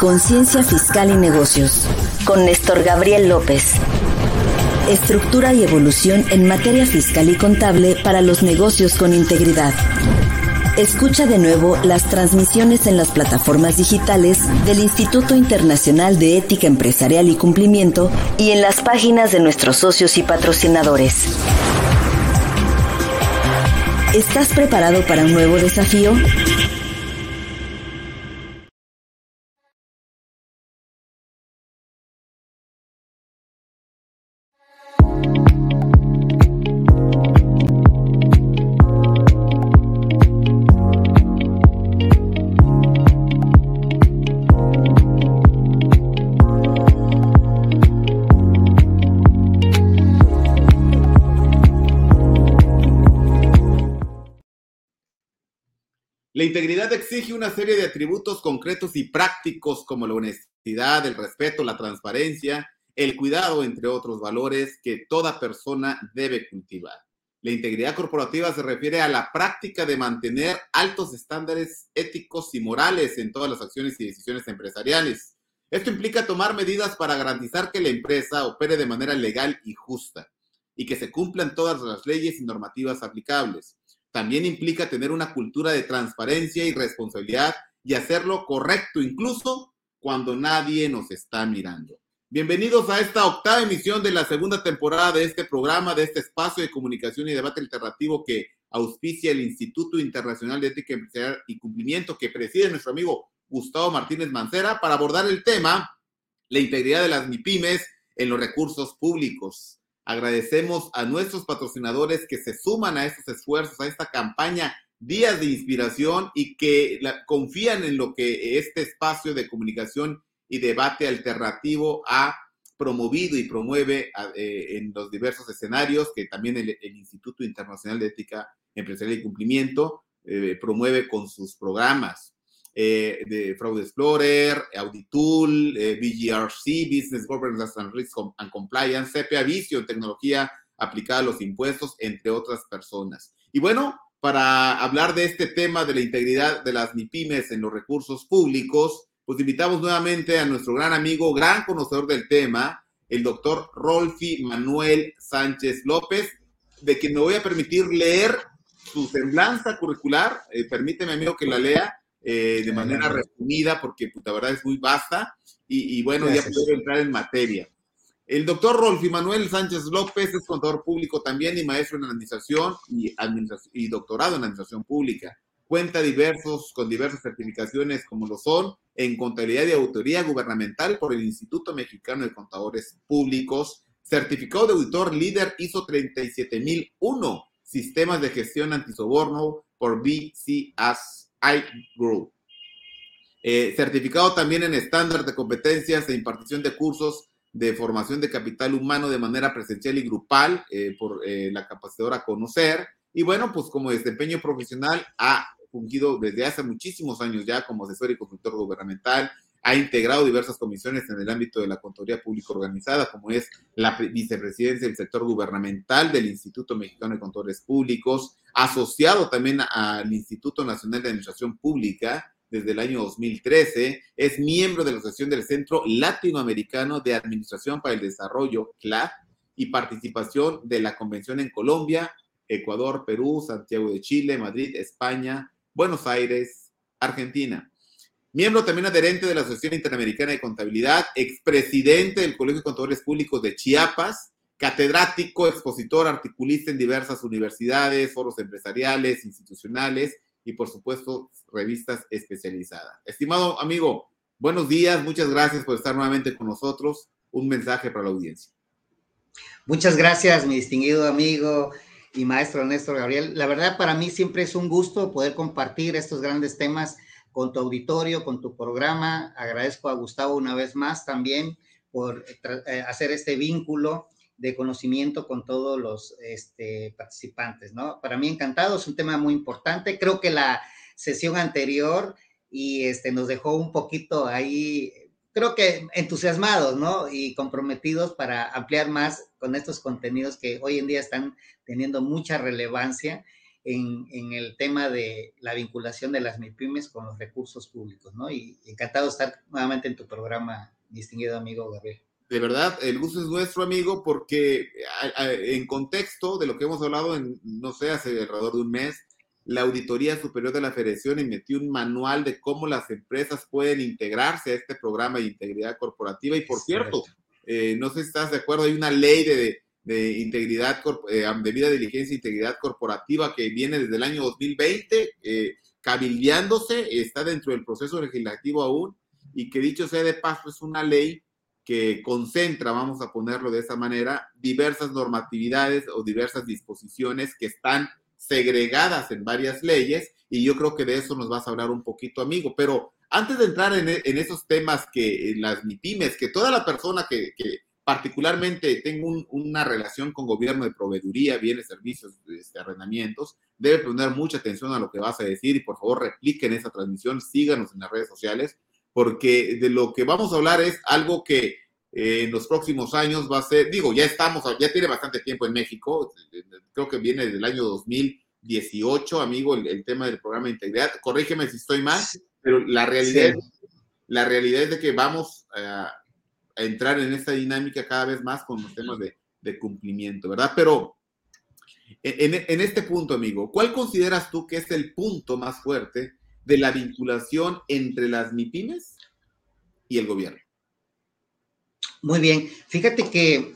Conciencia Fiscal y Negocios con Néstor Gabriel López. Estructura y evolución en materia fiscal y contable para los negocios con integridad. Escucha de nuevo las transmisiones en las plataformas digitales del Instituto Internacional de Ética Empresarial y Cumplimiento y en las páginas de nuestros socios y patrocinadores. ¿Estás preparado para un nuevo desafío? La integridad exige una serie de atributos concretos y prácticos como la honestidad, el respeto, la transparencia, el cuidado, entre otros valores que toda persona debe cultivar. La integridad corporativa se refiere a la práctica de mantener altos estándares éticos y morales en todas las acciones y decisiones empresariales. Esto implica tomar medidas para garantizar que la empresa opere de manera legal y justa y que se cumplan todas las leyes y normativas aplicables también implica tener una cultura de transparencia y responsabilidad y hacerlo correcto, incluso cuando nadie nos está mirando. Bienvenidos a esta octava emisión de la segunda temporada de este programa, de este espacio de comunicación y debate alternativo que auspicia el Instituto Internacional de Ética Empresarial y Cumplimiento que preside nuestro amigo Gustavo Martínez Mancera para abordar el tema, la integridad de las MIPIMES en los recursos públicos. Agradecemos a nuestros patrocinadores que se suman a estos esfuerzos, a esta campaña Días de Inspiración y que confían en lo que este espacio de comunicación y debate alternativo ha promovido y promueve eh, en los diversos escenarios que también el, Instituto Internacional de Ética Empresarial y Cumplimiento eh, promueve con sus programas. Eh, de Fraud Explorer, Auditool, eh, BGRC, Business Governance and Risk and Compliance, CPA Vision, tecnología aplicada a los impuestos, entre otras personas. Y bueno, para hablar de este tema de la integridad de las MIPIMES en los recursos públicos, pues invitamos nuevamente a nuestro gran amigo, gran conocedor del tema, el doctor Rolfi Manuel Sánchez López, de quien me voy a permitir leer su semblanza curricular. Eh, permíteme, amigo, que la lea eh, de manera resumida, porque pues, la verdad es muy vasta, y, bueno, ya puedo entrar en materia. El doctor Rolfi Manuel Sánchez López es contador público también y maestro en administración y, y doctorado en administración pública. Cuenta diversos, con diversas certificaciones como lo son en contabilidad y autoría gubernamental por el Instituto Mexicano de Contadores Públicos, certificado de auditor líder ISO 37001, sistemas de gestión antisoborno por BCAS iGroup. Eh, certificado también en estándar de competencias e impartición de cursos de formación de capital humano de manera presencial y grupal eh, por eh, la capacitadora Conocer. Y bueno, pues como desempeño profesional ha fungido desde hace muchísimos años ya como asesor y consultor gubernamental, ha integrado diversas comisiones en el ámbito de la Contaduría Pública Organizada, como es la vicepresidencia del sector gubernamental del Instituto Mexicano de Contadores Públicos, asociado también al Instituto Nacional de Administración Pública desde el año 2013, es miembro de la Asociación del Centro Latinoamericano de Administración para el Desarrollo, CLAD, y participación de la Convención en Colombia, Ecuador, Perú, Santiago de Chile, Madrid, España, Buenos Aires, Argentina. Miembro también adherente de la Asociación Interamericana de Contabilidad, expresidente del Colegio de Contadores Públicos de Chiapas, catedrático, expositor, articulista en diversas universidades, foros empresariales, institucionales y por supuesto revistas especializadas. Estimado amigo, buenos días, muchas gracias por estar nuevamente con nosotros. Un mensaje para la audiencia. Muchas gracias, mi distinguido amigo y maestro Néstor Gabriel. La verdad, para mí siempre es un gusto poder compartir estos grandes temas con tu auditorio, con tu programa. Agradezco a Gustavo una vez más también por eh, hacer este vínculo de conocimiento con todos los este, participantes, ¿no? Para mí encantado, es un tema muy importante. Creo que la sesión anterior y este, nos dejó un poquito ahí, creo que entusiasmados, ¿no? Y comprometidos para ampliar más con estos contenidos que hoy en día están teniendo mucha relevancia en, el tema de la vinculación de las MIPIMES con los recursos públicos, ¿no? Y encantado de estar nuevamente en tu programa, distinguido amigo Gabriel. De verdad, el gusto es nuestro, amigo, porque en contexto de lo que hemos hablado, en, no sé, hace alrededor de un mes, la Auditoría Superior de la Federación emitió un manual de cómo las empresas pueden integrarse a este programa de integridad corporativa. Y por cierto, eh, no sé si estás de acuerdo, hay una ley de, de integridad, eh, debida diligencia e integridad corporativa que viene desde el año 2020, eh, cabildeándose, está dentro del proceso legislativo aún, y que dicho sea de paso, es una ley que concentra, vamos a ponerlo de esa manera, diversas normatividades o diversas disposiciones que están segregadas en varias leyes, y yo creo que de eso nos vas a hablar un poquito, amigo. Pero antes de entrar en, en esos temas que en las MIPIMES, que toda la persona que, que particularmente tengo una relación con gobierno de proveeduría, bienes, servicios, este, arrendamientos, debe poner mucha atención a lo que vas a decir y por favor repliquen esa transmisión, síganos en las redes sociales, porque de lo que vamos a hablar es algo que eh, en los próximos años va a ser, digo, ya estamos, ya tiene bastante tiempo en México, creo que viene desde el año 2018, amigo, el, tema del programa de integridad, corrígeme si estoy mal, pero la realidad, la realidad es de que vamos a entrar en esta dinámica cada vez más con los temas de, cumplimiento, ¿verdad? Pero en, este punto, amigo, ¿cuál consideras tú que es el punto más fuerte de la vinculación entre las MIPIMES y el gobierno? Muy bien, fíjate que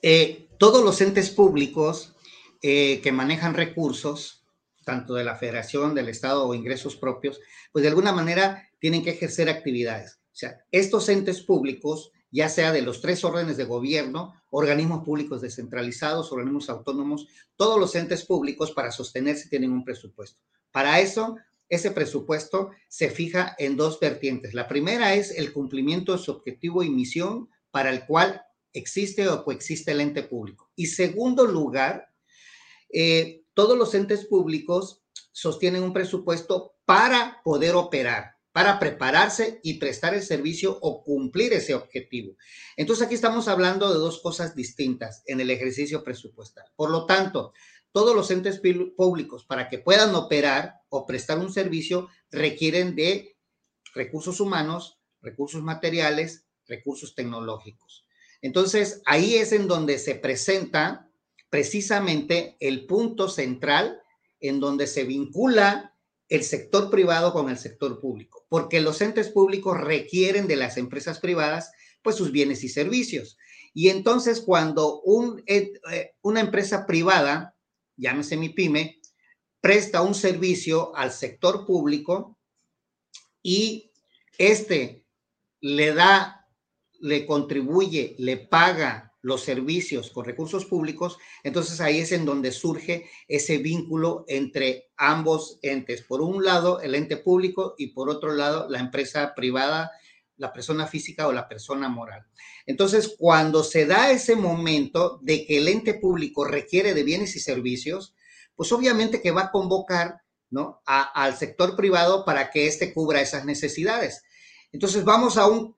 eh, todos los entes públicos eh, que manejan recursos, tanto de la federación, del Estado o ingresos propios, pues de alguna manera tienen que ejercer actividades. O sea, estos entes públicos ya sea de los tres órdenes de gobierno, organismos públicos descentralizados, organismos autónomos, todos los entes públicos para sostenerse tienen un presupuesto. Para eso, ese presupuesto se fija en dos vertientes. La primera es el cumplimiento de su objetivo y misión para el cual existe o coexiste el ente público. Y segundo lugar, eh, todos los entes públicos sostienen un presupuesto para poder operar para prepararse y prestar el servicio o cumplir ese objetivo. Entonces aquí estamos hablando de dos cosas distintas en el ejercicio presupuestal. Por lo tanto, todos los entes públicos para que puedan operar o prestar un servicio requieren de recursos humanos, recursos materiales, recursos tecnológicos. Entonces, ahí es en donde se presenta precisamente el punto central en donde se vincula el sector privado con el sector público, porque los entes públicos requieren de las empresas privadas pues sus bienes y servicios. Y entonces cuando un, eh, una empresa privada, llámese mi pyme, presta un servicio al sector público y este le da, le contribuye, le paga los servicios con recursos públicos, entonces ahí es en donde surge ese vínculo entre ambos entes. Por un lado, el ente público y por otro lado, la empresa privada, la persona física o la persona moral. Entonces, cuando se da ese momento de que el ente público requiere de bienes y servicios, pues obviamente que va a convocar ¿no? al sector privado para que éste cubra esas necesidades. Entonces, vamos a un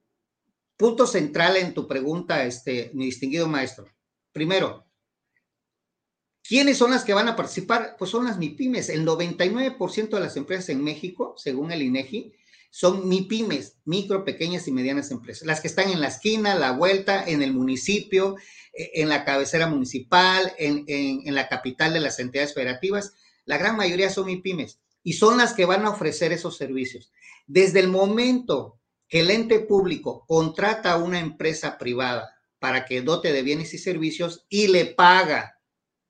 punto central en tu pregunta, este, mi distinguido maestro. Primero, ¿quiénes son las que van a participar? Pues son las MIPIMES. El 99% de las empresas en México, según el INEGI, son MIPIMES, micro, pequeñas y medianas empresas. Las que están en la esquina, la vuelta, en el municipio, e, en la cabecera municipal, en, en la capital de las entidades federativas. La gran mayoría son MIPIMES y son las que van a ofrecer esos servicios. Desde el momento el ente público contrata a una empresa privada para que dote de bienes y servicios y le paga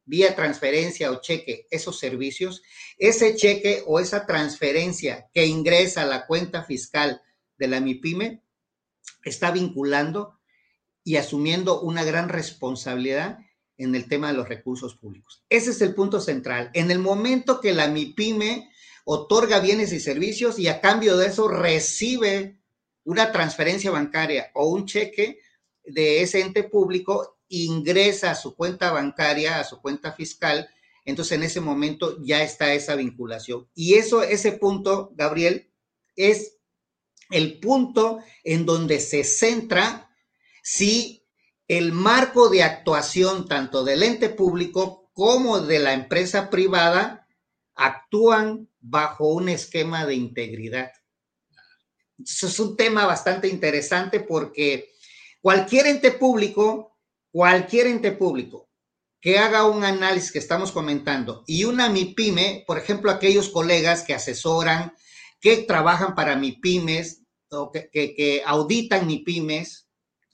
vía transferencia o cheque esos servicios, ese cheque o esa transferencia que ingresa a la cuenta fiscal de la MIPYME está vinculando y asumiendo una gran responsabilidad en el tema de los recursos públicos. Ese es el punto central. En el momento que la MIPYME otorga bienes y servicios y a cambio de eso recibe una transferencia bancaria o un cheque de ese ente público ingresa a su cuenta bancaria, a su cuenta fiscal, entonces en ese momento ya está esa vinculación. Y eso, ese punto, Gabriel, es el punto en donde se centra si el marco de actuación tanto del ente público como de la empresa privada actúan bajo un esquema de integridad. Es un tema bastante interesante porque cualquier ente público, cualquier ente público que haga un análisis que estamos comentando y una MIPYME, por ejemplo, aquellos colegas que asesoran, que trabajan para MIPYMES o que, que auditan MIPYMES,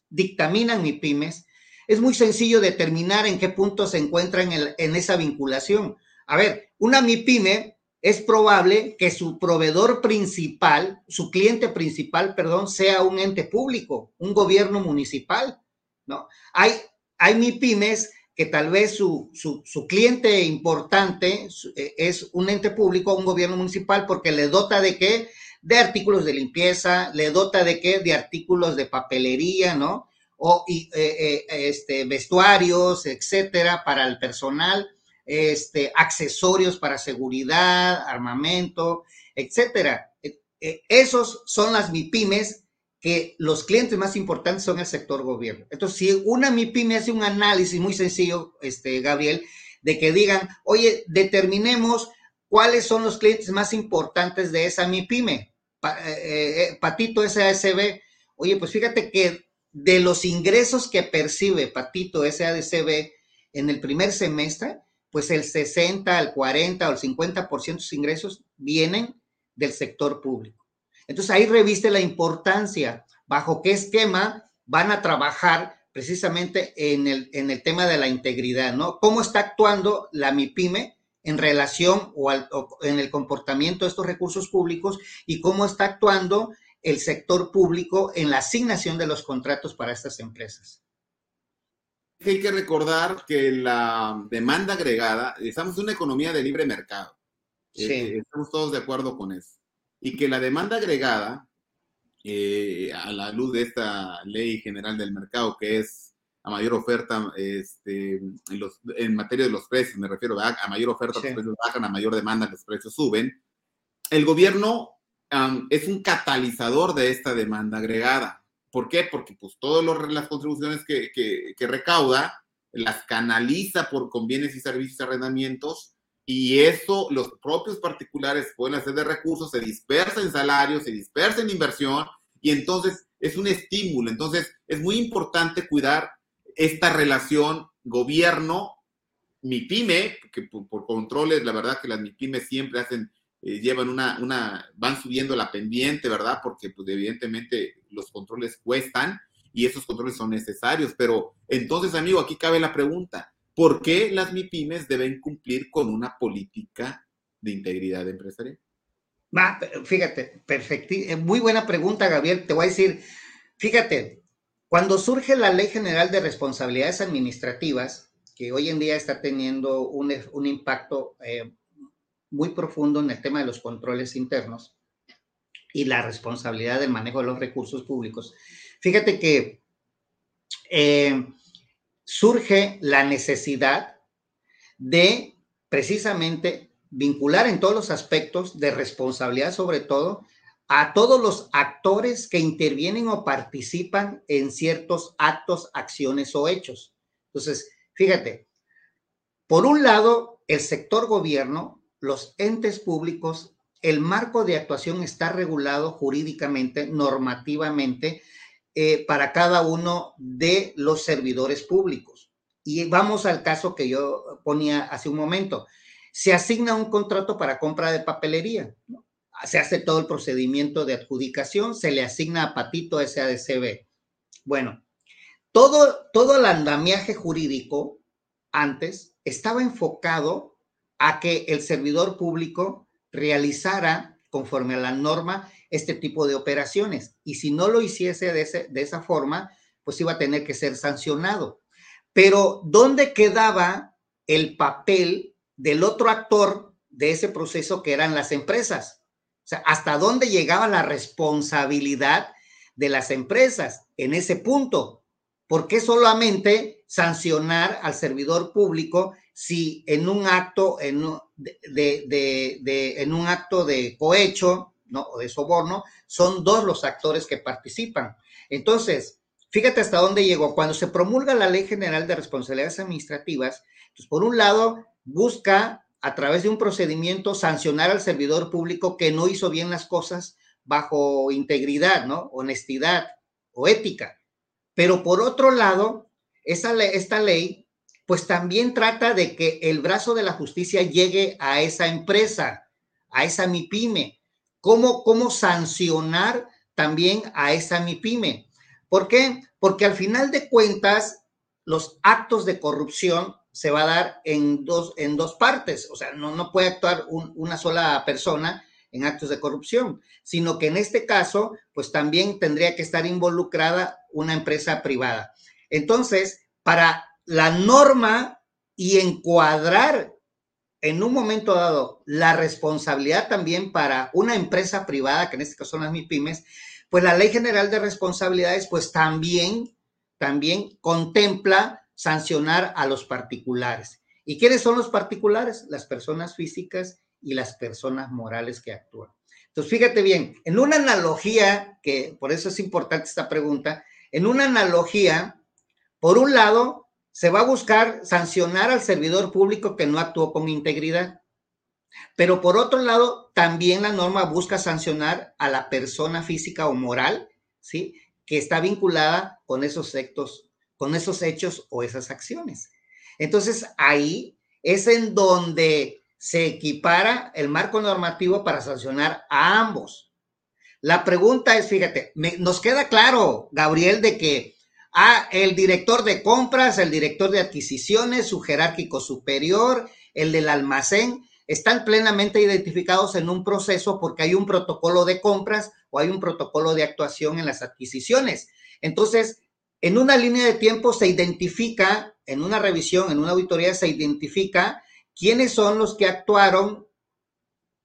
dictaminan MIPYMES, es muy sencillo determinar en qué punto se encuentra en, en esa vinculación. A ver, una MIPYME es probable que su proveedor principal, su cliente principal, perdón, sea un ente público, un gobierno municipal, ¿no? Hay, hay MIPIMES que tal vez su, su, cliente importante eh, es un ente público, un gobierno municipal, porque le dota de qué? De artículos de limpieza, le dota de qué? De artículos de papelería, ¿no? O eh, eh, este, vestuarios, etcétera, para el personal este, accesorios para seguridad, armamento, etcétera. E, e, esos son las MIPIMES que los clientes más importantes son el sector gobierno. Entonces, si una MIPYME hace un análisis muy sencillo, este, Gabriel, de que digan, oye, determinemos cuáles son los clientes más importantes de esa MIPYME. Eh, eh, Patito SASB, oye, pues fíjate que de los ingresos que percibe Patito SADCB en el primer semestre, pues el 60, el 40 o el 50% de sus ingresos vienen del sector público. Entonces ahí reviste la importancia, bajo qué esquema van a trabajar precisamente en el, en el tema de la integridad, ¿no? ¿Cómo está actuando la MIPYME en relación o en el comportamiento de estos recursos públicos y cómo está actuando el sector público en la asignación de los contratos para estas empresas? Hay que recordar que la demanda agregada, estamos en una economía de libre mercado. Eh, sí. estamos todos de acuerdo con eso. Y que la demanda agregada, eh, a la luz de esta ley general del mercado, que es a mayor oferta este, en, los, en, materia de los precios, me refiero a, a mayor oferta, sí. los precios bajan, a mayor demanda, los precios suben. El gobierno um, es un catalizador de esta demanda agregada. ¿Por qué? Porque pues todas las contribuciones que, que, recauda las canaliza por convienes y servicios y arrendamientos y eso los propios particulares pueden hacer de recursos, se dispersa en salarios, se dispersa en inversión y entonces es un estímulo. Entonces es muy importante cuidar esta relación gobierno, MIPYME, que por, por controles, la verdad que las MIPYME siempre hacen eh, llevan una, una, van subiendo la pendiente, ¿verdad? Porque pues, evidentemente los controles cuestan y esos controles son necesarios. Pero entonces, amigo, aquí cabe la pregunta, ¿por qué las MIPIMES deben cumplir con una política de integridad empresarial? Va, fíjate, perfecto. Eh, muy buena pregunta, Gabriel. Te voy a decir, fíjate, cuando surge la Ley General de Responsabilidades Administrativas, que hoy en día está teniendo un, un impacto eh, muy profundo en el tema de los controles internos y la responsabilidad del manejo de los recursos públicos. Fíjate que eh, surge la necesidad de precisamente vincular en todos los aspectos de responsabilidad, sobre todo, a todos los actores que intervienen o participan en ciertos actos, acciones o hechos. Entonces, fíjate, por un lado, el sector gobierno los entes públicos, el marco de actuación está regulado jurídicamente, normativamente, eh, para cada uno de los servidores públicos. Y vamos al caso que yo ponía hace un momento. Se asigna un contrato para compra de papelería. Se hace todo el procedimiento de adjudicación, se le asigna a Patito SADCB. Bueno, todo, todo el andamiaje jurídico antes estaba enfocado a que el servidor público realizara conforme a la norma este tipo de operaciones. Y si no lo hiciese de, de esa forma, pues iba a tener que ser sancionado. Pero ¿dónde quedaba el papel del otro actor de ese proceso que eran las empresas? O sea, ¿hasta dónde llegaba la responsabilidad de las empresas en ese punto? ¿Por qué solamente sancionar al servidor público si en un acto, en, de, de, de, en un acto de cohecho ¿no? o de soborno, son dos los actores que participan. Entonces, fíjate hasta dónde llegó. Cuando se promulga la Ley General de Responsabilidades Administrativas, pues por un lado busca a través de un procedimiento, sancionar al servidor público que no hizo bien las cosas bajo integridad, ¿no? Honestidad o ética. Pero por otro lado, esta ley, pues también trata de que el brazo de la justicia llegue a esa empresa, a esa MIPYME. ¿Cómo, cómo sancionar también a esa MIPYME? ¿Por qué? Porque al final de cuentas, los actos de corrupción se va a dar en dos, en dos partes. O sea, no, no puede actuar una sola persona en actos de corrupción, sino que en este caso, pues también tendría que estar involucrada una empresa privada. Entonces, para la norma y encuadrar en un momento dado la responsabilidad también para una empresa privada, que en este caso son las MIPIMES, pues la Ley General de Responsabilidades, pues también, también contempla sancionar a los particulares. ¿Y quiénes son los particulares? Las personas físicas y las personas morales que actúan. Entonces, fíjate bien, en una analogía, que por eso es importante esta pregunta, en una analogía, por un lado, se va a buscar sancionar al servidor público que no actuó con integridad. Pero por otro lado, también la norma busca sancionar a la persona física o moral, ¿sí? Que está vinculada con esos hechos, con esos hechos o esas acciones. Entonces, ahí es en donde se equipara el marco normativo para sancionar a ambos. La pregunta es, fíjate, nos queda claro, Gabriel, de que ah, el director de compras, el director de adquisiciones, su jerárquico superior, el del almacén, están plenamente identificados en un proceso porque hay un protocolo de compras o hay un protocolo de actuación en las adquisiciones. Entonces, en una línea de tiempo se identifica, en una revisión, en una auditoría se identifica quiénes son los que actuaron,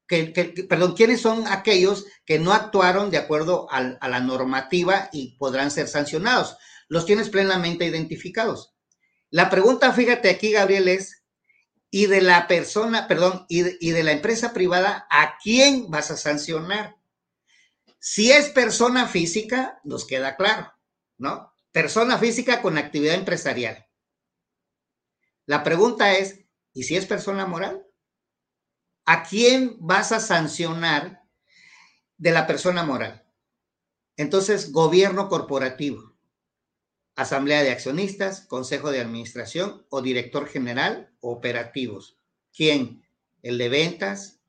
que, perdón, quiénes son aquellos que no actuaron de acuerdo a la normativa y podrán ser sancionados. Los tienes plenamente identificados. La pregunta, fíjate aquí, Gabriel, es, y de la persona, perdón, y y de la empresa privada, ¿a quién vas a sancionar? Si es persona física, nos queda claro, ¿no? Persona física con actividad empresarial. La pregunta es, ¿Y si es persona moral? ¿A quién vas a sancionar de la persona moral? Entonces, gobierno corporativo, asamblea de accionistas, consejo de administración o director general operativos. ¿Quién? El de ventas,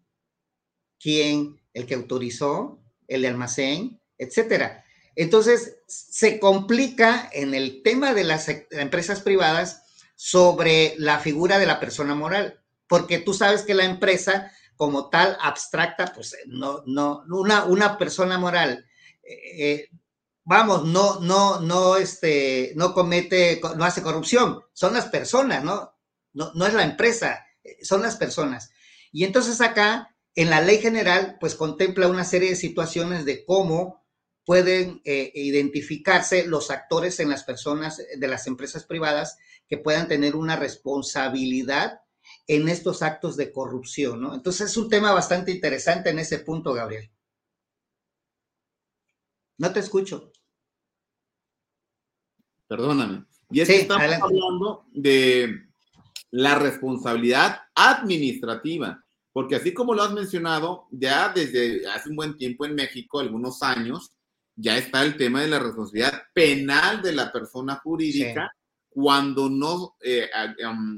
quién, el que autorizó, el de almacén, etcétera. Entonces, se complica en el tema de las empresas privadas sobre la figura de la persona moral, porque tú sabes que la empresa como tal abstracta, pues no, no, una, una persona moral, eh, eh, vamos, no, no, no, este, no comete, no hace corrupción, son las personas, ¿no? No, no es la empresa, eh, son las personas. Y entonces acá, en la ley general, pues contempla una serie de situaciones de cómo pueden identificarse los actores en las personas de las empresas privadas que puedan tener una responsabilidad en estos actos de corrupción, ¿no? Entonces es un tema bastante interesante en ese punto, Gabriel. No te escucho. Perdóname. Y es que estamos hablando de la responsabilidad administrativa, porque así como lo has mencionado, ya desde hace un buen tiempo en México, algunos años, ya está el tema de la responsabilidad penal de la persona jurídica cuando no eh,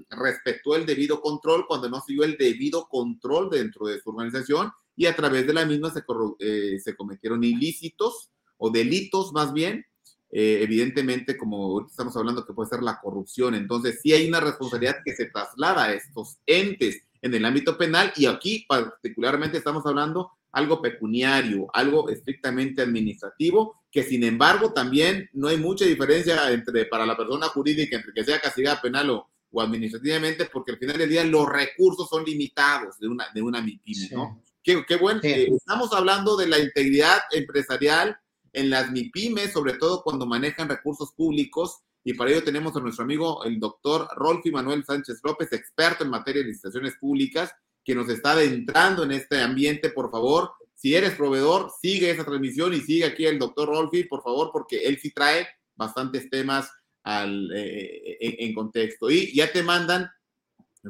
respetó el debido control, cuando no siguió el debido control dentro de su organización y a través de la misma se, eh, se cometieron ilícitos o delitos más bien, eh, evidentemente como estamos hablando que puede ser la corrupción, entonces sí hay una responsabilidad que se traslada a estos entes en el ámbito penal y aquí particularmente estamos hablando algo pecuniario, algo estrictamente administrativo, que sin embargo también no hay mucha diferencia entre para la persona jurídica entre que sea castigada penal o, administrativamente, porque al final del día los recursos son limitados de una, de una MIPIME, ¿no? Qué, qué bueno. Eh, estamos hablando de la integridad empresarial en las MIPIMES, sobre todo cuando manejan recursos públicos, y para ello tenemos a nuestro amigo el doctor Rolfi Manuel Sánchez López, experto en materia de licitaciones públicas, que nos está adentrando en este ambiente, por favor, si eres proveedor, sigue esa transmisión y sigue aquí el doctor Rolfi, por favor, porque él sí trae bastantes temas al, eh, en, contexto. Y ya te mandan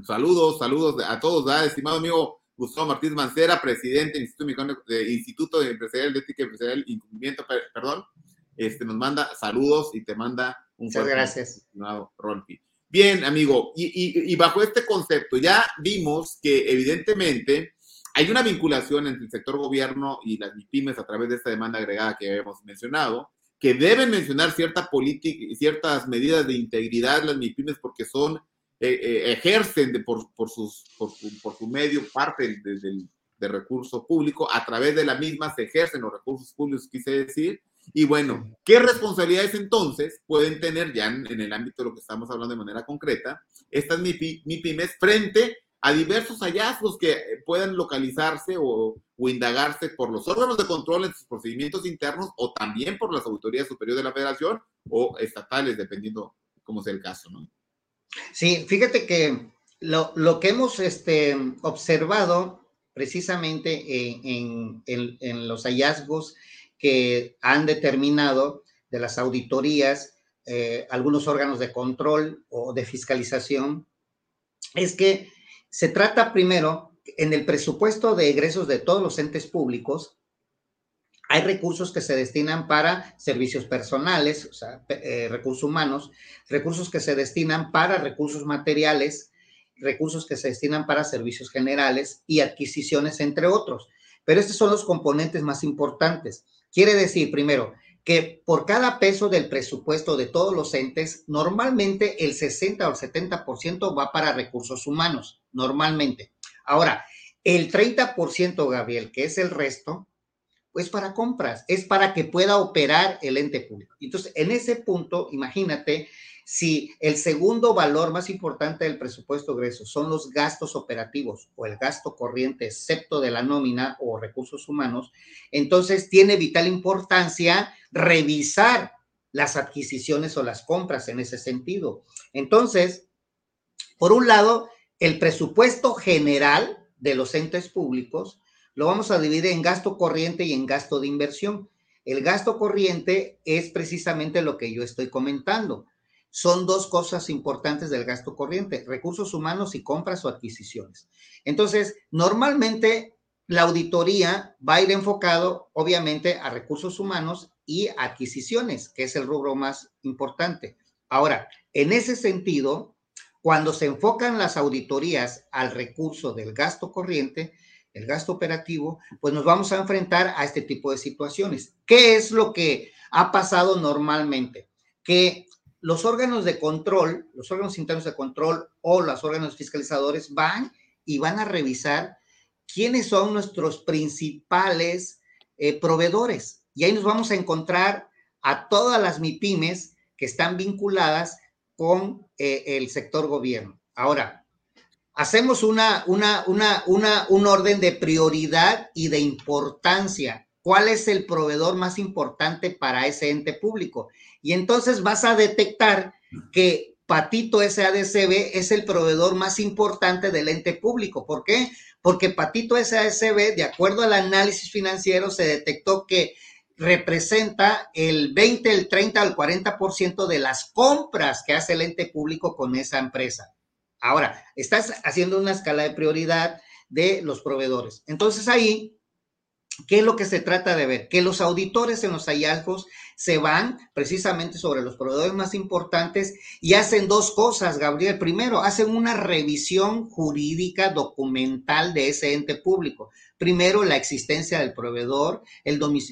Saludos, saludos a todos, estimado amigo Gustavo Martínez Mancera, presidente del Instituto, de, Instituto de Empresarial de Ética Empresarial Incumplimiento, perdón, este, nos manda saludos y te manda un Muchas gracias. Rolfi. Bien, amigo, y, y, bajo este concepto ya vimos que evidentemente hay una vinculación entre el sector gobierno y las MIPIMES a través de esta demanda agregada que habíamos mencionado, que deben mencionar cierta política ciertas medidas de integridad las MIPIMES porque son, eh, eh, ejercen de, por, por, sus, por, su, medio parte del, de recurso público, a través de la misma se ejercen los recursos públicos, quise decir, y bueno, ¿qué responsabilidades entonces pueden tener ya en, el ámbito de lo que estamos hablando de manera concreta estas MIPIMES frente a diversos hallazgos que puedan localizarse o, indagarse por los órganos de control en sus procedimientos internos o también por las autoridades superiores de la federación o estatales, dependiendo cómo sea el caso, ¿no? Sí, fíjate que lo, lo que hemos este, observado precisamente en, en, en los hallazgos que han determinado de las auditorías, eh, algunos órganos de control o de fiscalización, es que se trata primero, en el presupuesto de egresos de todos los entes públicos, hay recursos que se destinan para servicios personales, o sea, eh, recursos humanos, recursos que se destinan para recursos materiales, recursos que se destinan para servicios generales y adquisiciones, entre otros. Pero estos son los componentes más importantes. Quiere decir, primero, que por cada peso del presupuesto de todos los entes, normalmente el 60 o el 70% va para recursos humanos, normalmente. Ahora, el 30%, Gabriel, que es el resto, pues para compras, es para que pueda operar el ente público. Entonces, en ese punto, imagínate si el segundo valor más importante del presupuesto egreso son los gastos operativos o el gasto corriente, excepto de la nómina o recursos humanos, entonces tiene vital importancia revisar las adquisiciones o las compras en ese sentido. Entonces, por un lado, el presupuesto general de los entes públicos lo vamos a dividir en gasto corriente y en gasto de inversión. El gasto corriente es precisamente lo que yo estoy comentando son dos cosas importantes del gasto corriente, recursos humanos y compras o adquisiciones. Entonces, normalmente la auditoría va a ir enfocado, obviamente, a recursos humanos y adquisiciones, que es el rubro más importante. Ahora, en ese sentido, cuando se enfocan las auditorías al recurso del gasto corriente, el gasto operativo, pues nos vamos a enfrentar a este tipo de situaciones. ¿Qué es lo que ha pasado normalmente? Que los órganos de control, los órganos internos de control o los órganos fiscalizadores van y van a revisar quiénes son nuestros principales eh, proveedores. Y ahí nos vamos a encontrar a todas las MIPIMES que están vinculadas con eh, el sector gobierno. Ahora, hacemos una, una, una, una, un orden de prioridad y de importancia cuál es el proveedor más importante para ese ente público. Y entonces vas a detectar que Patito SADCB es el proveedor más importante del ente público. ¿Por qué? Porque Patito SADCB, de acuerdo al análisis financiero, se detectó que representa el 20, el 30 el 40% de las compras que hace el ente público con esa empresa. Ahora, estás haciendo una escala de prioridad de los proveedores. Entonces ahí ¿Qué es lo que se trata de ver? Que los auditores en los hallazgos se van precisamente sobre los proveedores más importantes y hacen dos cosas, Gabriel. Primero, hacen una revisión jurídica documental de ese ente público. Primero, la existencia del proveedor,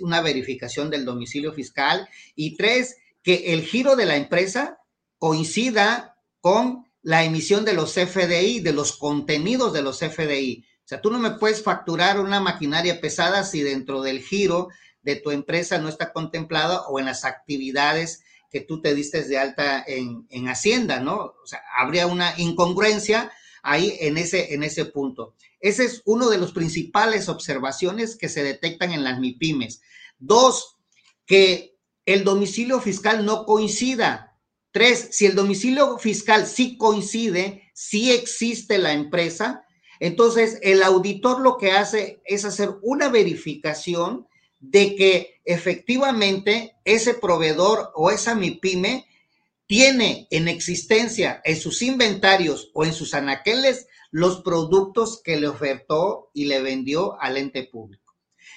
una verificación del domicilio fiscal y tres, que el giro de la empresa coincida con la emisión de los FDI, de los contenidos de los FDI. O sea, tú no me puedes facturar una maquinaria pesada si dentro del giro de tu empresa no está contemplada o en las actividades que tú te diste de alta en, Hacienda, ¿no? O sea, habría una incongruencia ahí en ese, en ese punto. Ese es uno de los principales observaciones que se detectan en las MIPIMES. Dos, que el domicilio fiscal no coincida. Tres, si el domicilio fiscal sí coincide, sí existe la empresa, entonces, el auditor lo que hace es hacer una verificación de que efectivamente ese proveedor o esa MIPYME tiene en existencia en sus inventarios o en sus anaqueles los productos que le ofertó y le vendió al ente público.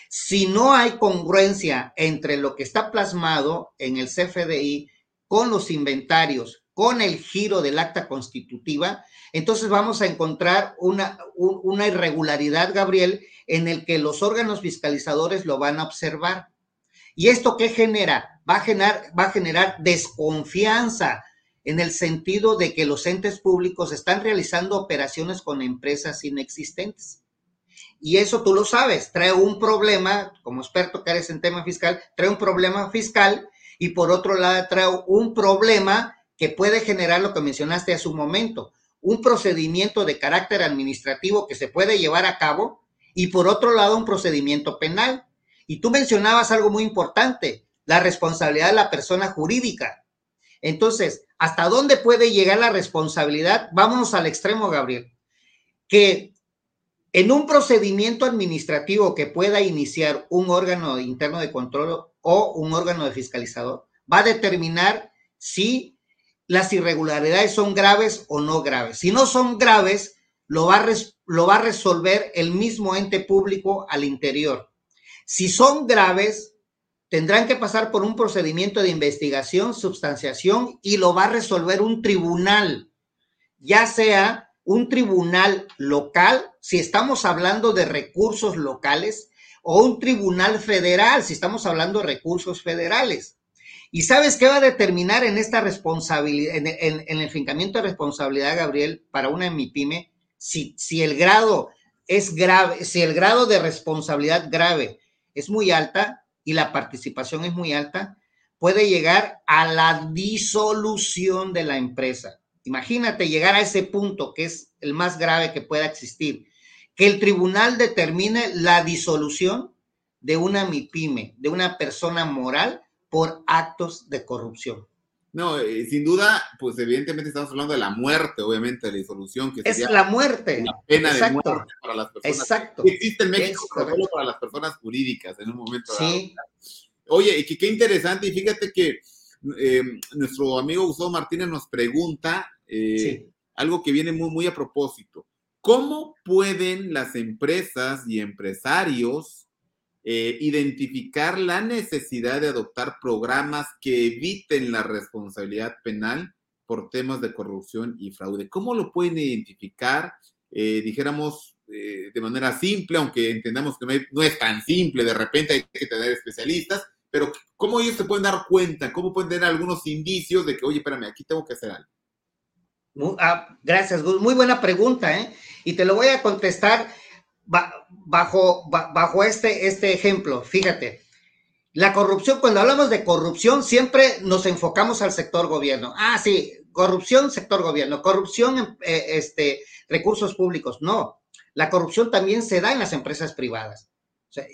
Si no hay congruencia entre lo que está plasmado en el CFDI con los inventarios, con el giro del acta constitutiva, entonces vamos a encontrar una, una irregularidad, Gabriel, en el que los órganos fiscalizadores lo van a observar. ¿Y esto qué genera? Va a generar, va a generar desconfianza en el sentido de que los entes públicos están realizando operaciones con empresas inexistentes. Y eso tú lo sabes, trae un problema, como experto que eres en tema fiscal, trae un problema fiscal y por otro lado trae un problema que puede generar lo que mencionaste hace un momento, un procedimiento de carácter administrativo que se puede llevar a cabo y por otro lado un procedimiento penal. Y tú mencionabas algo muy importante, la responsabilidad de la persona jurídica. Entonces, ¿hasta dónde puede llegar la responsabilidad? Vámonos al extremo, Gabriel. Que en un procedimiento administrativo que pueda iniciar un órgano interno de control o un órgano de fiscalizador, va a determinar si las irregularidades son graves o no graves. Si no son graves, lo va, a lo va a resolver el mismo ente público al interior. Si son graves, tendrán que pasar por un procedimiento de investigación, substanciación y lo va a resolver un tribunal, ya sea un tribunal local, si estamos hablando de recursos locales, o un tribunal federal, si estamos hablando de recursos federales. ¿Y sabes qué va a determinar en esta responsabilidad, en, el fincamiento de responsabilidad, Gabriel, para una MIPYME, si, si el grado es grave, si el grado de responsabilidad grave es muy alta y la participación es muy alta, puede llegar a la disolución de la empresa. Imagínate llegar a ese punto que es el más grave que pueda existir, que el tribunal determine la disolución de una MIPYME, de una persona moral por actos de corrupción. No, eh, sin duda, pues evidentemente estamos hablando de la muerte, obviamente, de la disolución. Que es la muerte. La pena de muerte para las personas. Exacto. existe en México, solo para las personas jurídicas en un momento sí. Oye, y qué interesante, y fíjate que eh, nuestro amigo Gustavo Martínez nos pregunta eh, algo que viene muy, muy a propósito. ¿Cómo pueden las empresas y empresarios eh, identificar la necesidad de adoptar programas que eviten la responsabilidad penal por temas de corrupción y fraude? ¿Cómo lo pueden identificar? dijéramos de manera simple, aunque entendamos que no es tan simple, de repente hay que tener especialistas, pero ¿cómo ellos se pueden dar cuenta? ¿Cómo pueden tener algunos indicios de que, oye, espérame, aquí tengo que hacer algo? Ah, gracias. Muy buena pregunta, ¿eh? Y te lo voy a contestar bajo, bajo este, este ejemplo. Fíjate, la corrupción, cuando hablamos de corrupción, siempre nos enfocamos al sector gobierno. Ah, sí, corrupción, sector gobierno, corrupción, eh, este, recursos públicos. No, la corrupción también se da en las empresas privadas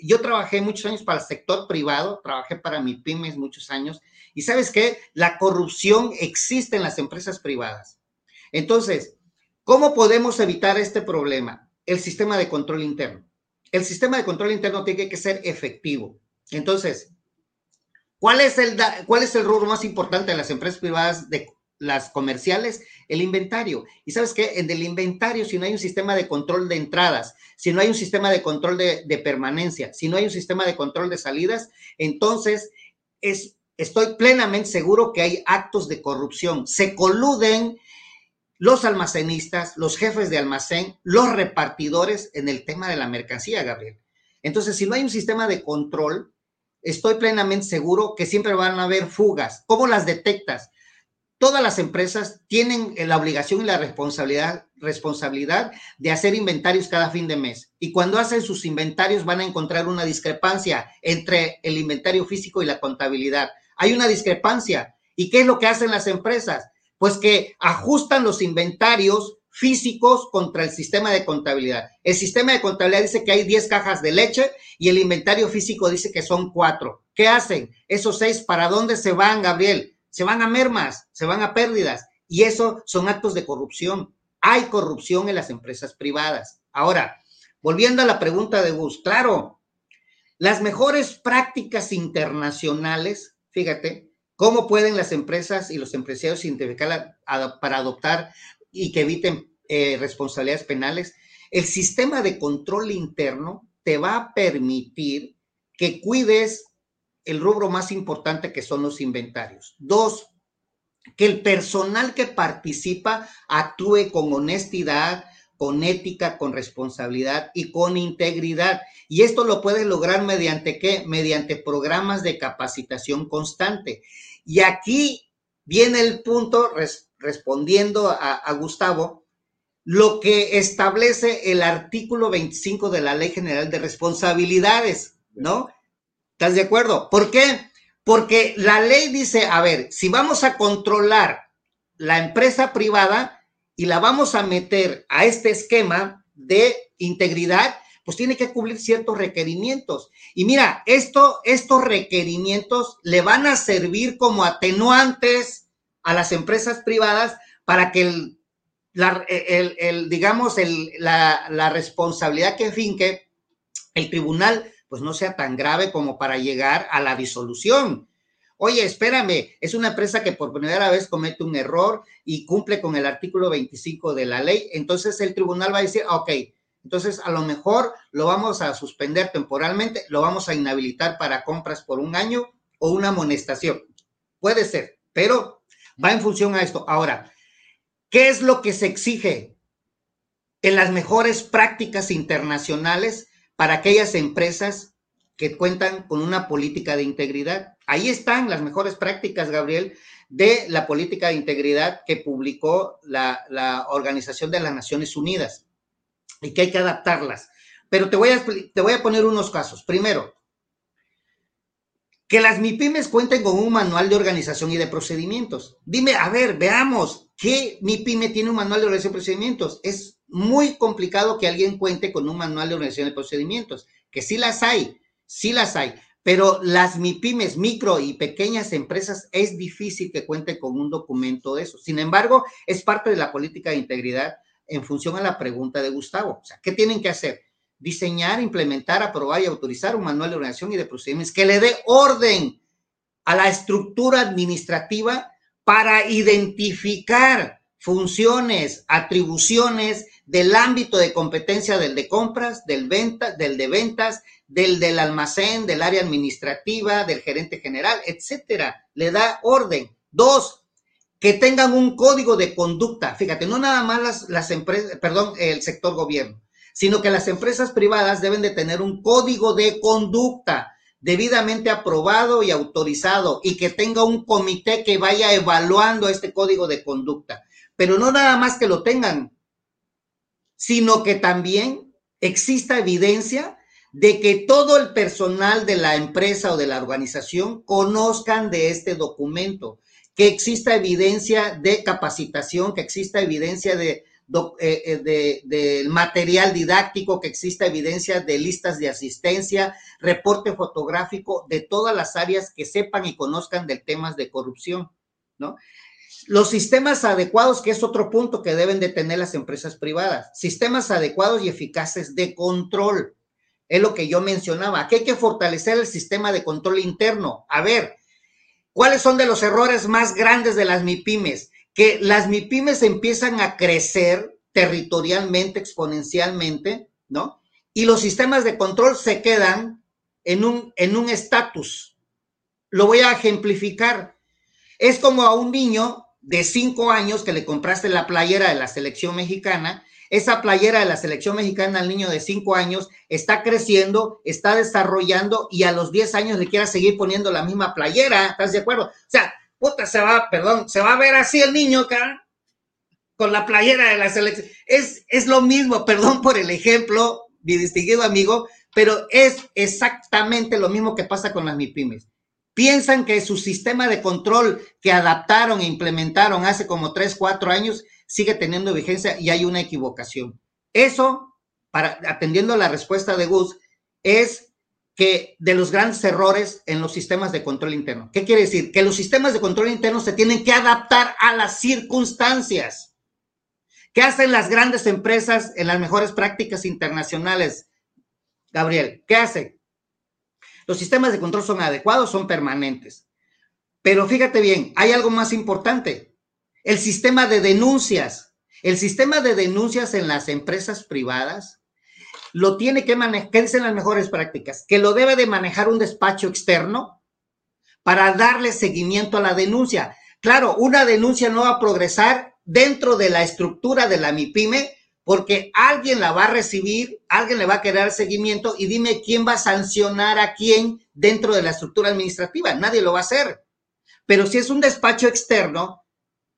yo trabajé muchos años para el sector privado, trabajé para mi pymes muchos años, y sabes qué, la corrupción existe en las empresas privadas. Entonces, ¿cómo podemos evitar este problema? El sistema de control interno. El sistema de control interno tiene que ser efectivo. Entonces, ¿cuál es el, cuál es el rubro más importante de las empresas privadas de las comerciales, el inventario. Y sabes qué, en el inventario, si no hay un sistema de control de entradas, si no hay un sistema de control de, permanencia, si no hay un sistema de control de salidas, entonces es, estoy plenamente seguro que hay actos de corrupción. Se coluden los almacenistas, los jefes de almacén, los repartidores en el tema de la mercancía, Gabriel. Entonces, si no hay un sistema de control, estoy plenamente seguro que siempre van a haber fugas. ¿Cómo las detectas? todas las empresas tienen la obligación y la responsabilidad, responsabilidad de hacer inventarios cada fin de mes. Y cuando hacen sus inventarios van a encontrar una discrepancia entre el inventario físico y la contabilidad. Hay una discrepancia. ¿Y qué es lo que hacen las empresas? Pues que ajustan los inventarios físicos contra el sistema de contabilidad. El sistema de contabilidad dice que hay 10 cajas de leche y el inventario físico dice que son 4. ¿Qué hacen? Esos seis, ¿para dónde se van, Gabriel? se van a mermas, se van a pérdidas. Y eso son actos de corrupción. Hay corrupción en las empresas privadas. Ahora, volviendo a la pregunta de Gus, claro, las mejores prácticas internacionales, fíjate, ¿Cómo pueden las empresas y los empresarios identificar para adoptar y que eviten eh, responsabilidades penales? El sistema de control interno te va a permitir que cuides el rubro más importante que son los inventarios. Dos, que el personal que participa actúe con honestidad, con ética, con responsabilidad y con integridad. Y esto lo puedes lograr mediante qué? Mediante programas de capacitación constante. Y aquí viene el punto, respondiendo a, Gustavo, lo que establece el artículo 25 de la Ley General de Responsabilidades, ¿no? ¿Estás de acuerdo? ¿Por qué? Porque la ley dice, a ver, si vamos a controlar la empresa privada y la vamos a meter a este esquema de integridad, pues tiene que cumplir ciertos requerimientos. Y mira, esto, estos requerimientos le van a servir como atenuantes a las empresas privadas para que el, el, digamos, la, la, responsabilidad que finque el tribunal, pues no sea tan grave como para llegar a la disolución. Oye, espérame, es una empresa que por primera vez comete un error y cumple con el artículo 25 de la ley, entonces el tribunal va a decir, ok, entonces, a lo mejor lo vamos a suspender temporalmente, lo vamos a inhabilitar para compras por un año o una amonestación. Puede ser, pero va en función a esto. Ahora, ¿qué es lo que se exige en las mejores prácticas internacionales para aquellas empresas que cuentan con una política de integridad? Ahí están las mejores prácticas, Gabriel, de la política de integridad que publicó la, Organización de las Naciones Unidas y que hay que adaptarlas. Pero te voy a, te voy a poner unos casos. Primero, que las MIPIMES cuenten con un manual de organización y de procedimientos. Dime, a ver, veamos, ¿qué MIPYME tiene un manual de organización y procedimientos? Es muy complicado que alguien cuente con un manual de organización y procedimientos, que sí las hay, sí las hay, pero las MIPIMES, micro y pequeñas empresas, es difícil que cuenten con un documento de eso. Sin embargo, es parte de la política de integridad en función a la pregunta de Gustavo. O sea, ¿qué tienen que hacer? Diseñar, implementar, aprobar y autorizar un manual de organización y de procedimientos que le dé orden a la estructura administrativa para identificar funciones, atribuciones del ámbito de competencia del de compras, del venta, del de ventas, del del almacén, del área administrativa, del gerente general, etcétera. Le da orden. Dos, que tengan un código de conducta. Fíjate, no nada más las, las empresas, perdón, el sector gobierno, sino que las empresas privadas deben de tener un código de conducta debidamente aprobado y autorizado y que tenga un comité que vaya evaluando este código de conducta. Pero no nada más que lo tengan, sino que también exista evidencia de que todo el personal de la empresa o de la organización conozcan de este documento que exista evidencia de capacitación, que exista evidencia de, eh, eh, material didáctico, que exista evidencia de listas de asistencia, reporte fotográfico de todas las áreas que sepan y conozcan de temas de corrupción, ¿no? Los sistemas adecuados, que es otro punto que deben de tener las empresas privadas, sistemas adecuados y eficaces de control. Es lo que yo mencionaba. Aquí hay que fortalecer el sistema de control interno. A ver, ¿Cuáles son de los errores más grandes de las MIPIMES? Que las MIPIMES empiezan a crecer territorialmente, exponencialmente, ¿no? Y los sistemas de control se quedan en un en un estatus. Lo voy a ejemplificar. Es como a un niño de cinco años que le compraste la playera de la selección mexicana esa playera de la selección mexicana al niño de 5 años está creciendo, está desarrollando y a los 10 años le quiera seguir poniendo la misma playera. ¿Estás de acuerdo? O sea, puta, se va, perdón, se va a ver así el niño acá con la playera de la selección. Es, es lo mismo, perdón por el ejemplo, mi distinguido amigo, pero es exactamente lo mismo que pasa con las MIPIMES. Piensan que su sistema de control que adaptaron e implementaron hace como 3, 4 años sigue teniendo vigencia y hay una equivocación. Eso, para, atendiendo a la respuesta de Gus, es que de los grandes errores en los sistemas de control interno. ¿Qué quiere decir? Que los sistemas de control interno se tienen que adaptar a las circunstancias. ¿Qué hacen las grandes empresas en las mejores prácticas internacionales? Gabriel, ¿qué hacen? Los sistemas de control son adecuados, son permanentes Pero fíjate bien, hay algo más importante, el sistema de denuncias. El sistema de denuncias en las empresas privadas lo tiene que manejar, ¿qué dicen las mejores prácticas? Que lo debe de manejar un despacho externo para darle seguimiento a la denuncia. Claro, una denuncia no va a progresar dentro de la estructura de la MIPYME porque alguien la va a recibir, alguien le va a querer seguimiento y dime quién va a sancionar a quién dentro de la estructura administrativa. Nadie lo va a hacer. Pero si es un despacho externo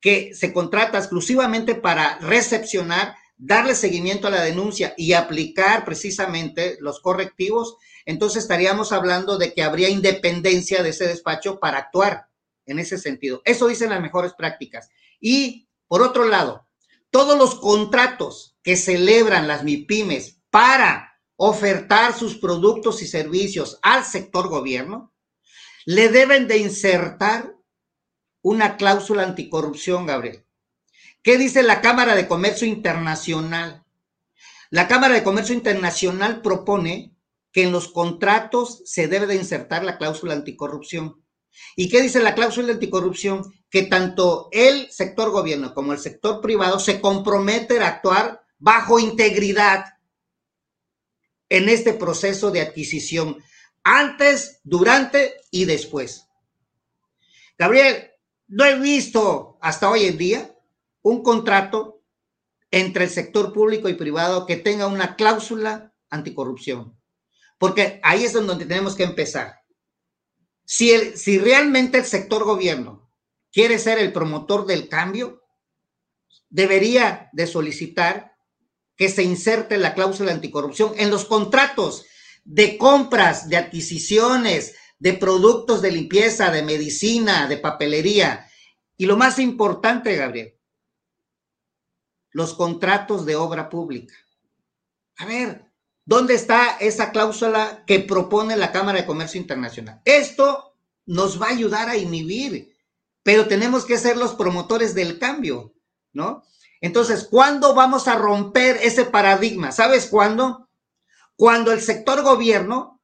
que se contrata exclusivamente para recepcionar, darle seguimiento a la denuncia y aplicar precisamente los correctivos, entonces estaríamos hablando de que habría independencia de ese despacho para actuar en ese sentido. Eso dicen las mejores prácticas. Y por otro lado, todos los contratos que celebran las MIPIMES para ofertar sus productos y servicios al sector gobierno, le deben de insertar una cláusula anticorrupción, Gabriel. ¿Qué dice la Cámara de Comercio Internacional? La Cámara de Comercio Internacional propone que en los contratos se debe de insertar la cláusula anticorrupción. ¿Y qué dice la cláusula anticorrupción? Que tanto el sector gobierno como el sector privado se comprometen a actuar bajo integridad en este proceso de adquisición, antes, durante y después. Gabriel, no he visto hasta hoy en día un contrato entre el sector público y privado que tenga una cláusula anticorrupción, porque ahí es donde tenemos que empezar. Si, el, si realmente el sector gobierno quiere ser el promotor del cambio, debería de solicitar que se inserte la cláusula anticorrupción en los contratos de compras, de adquisiciones, de productos de limpieza, de medicina, de papelería. Y lo más importante, Gabriel, los contratos de obra pública. A ver, ¿dónde está esa cláusula que propone la Cámara de Comercio Internacional? Esto nos va a ayudar a inhibir, pero tenemos que ser los promotores del cambio, ¿no? Entonces, ¿cuándo vamos a romper ese paradigma? ¿Sabes cuándo? Cuando el sector gobierno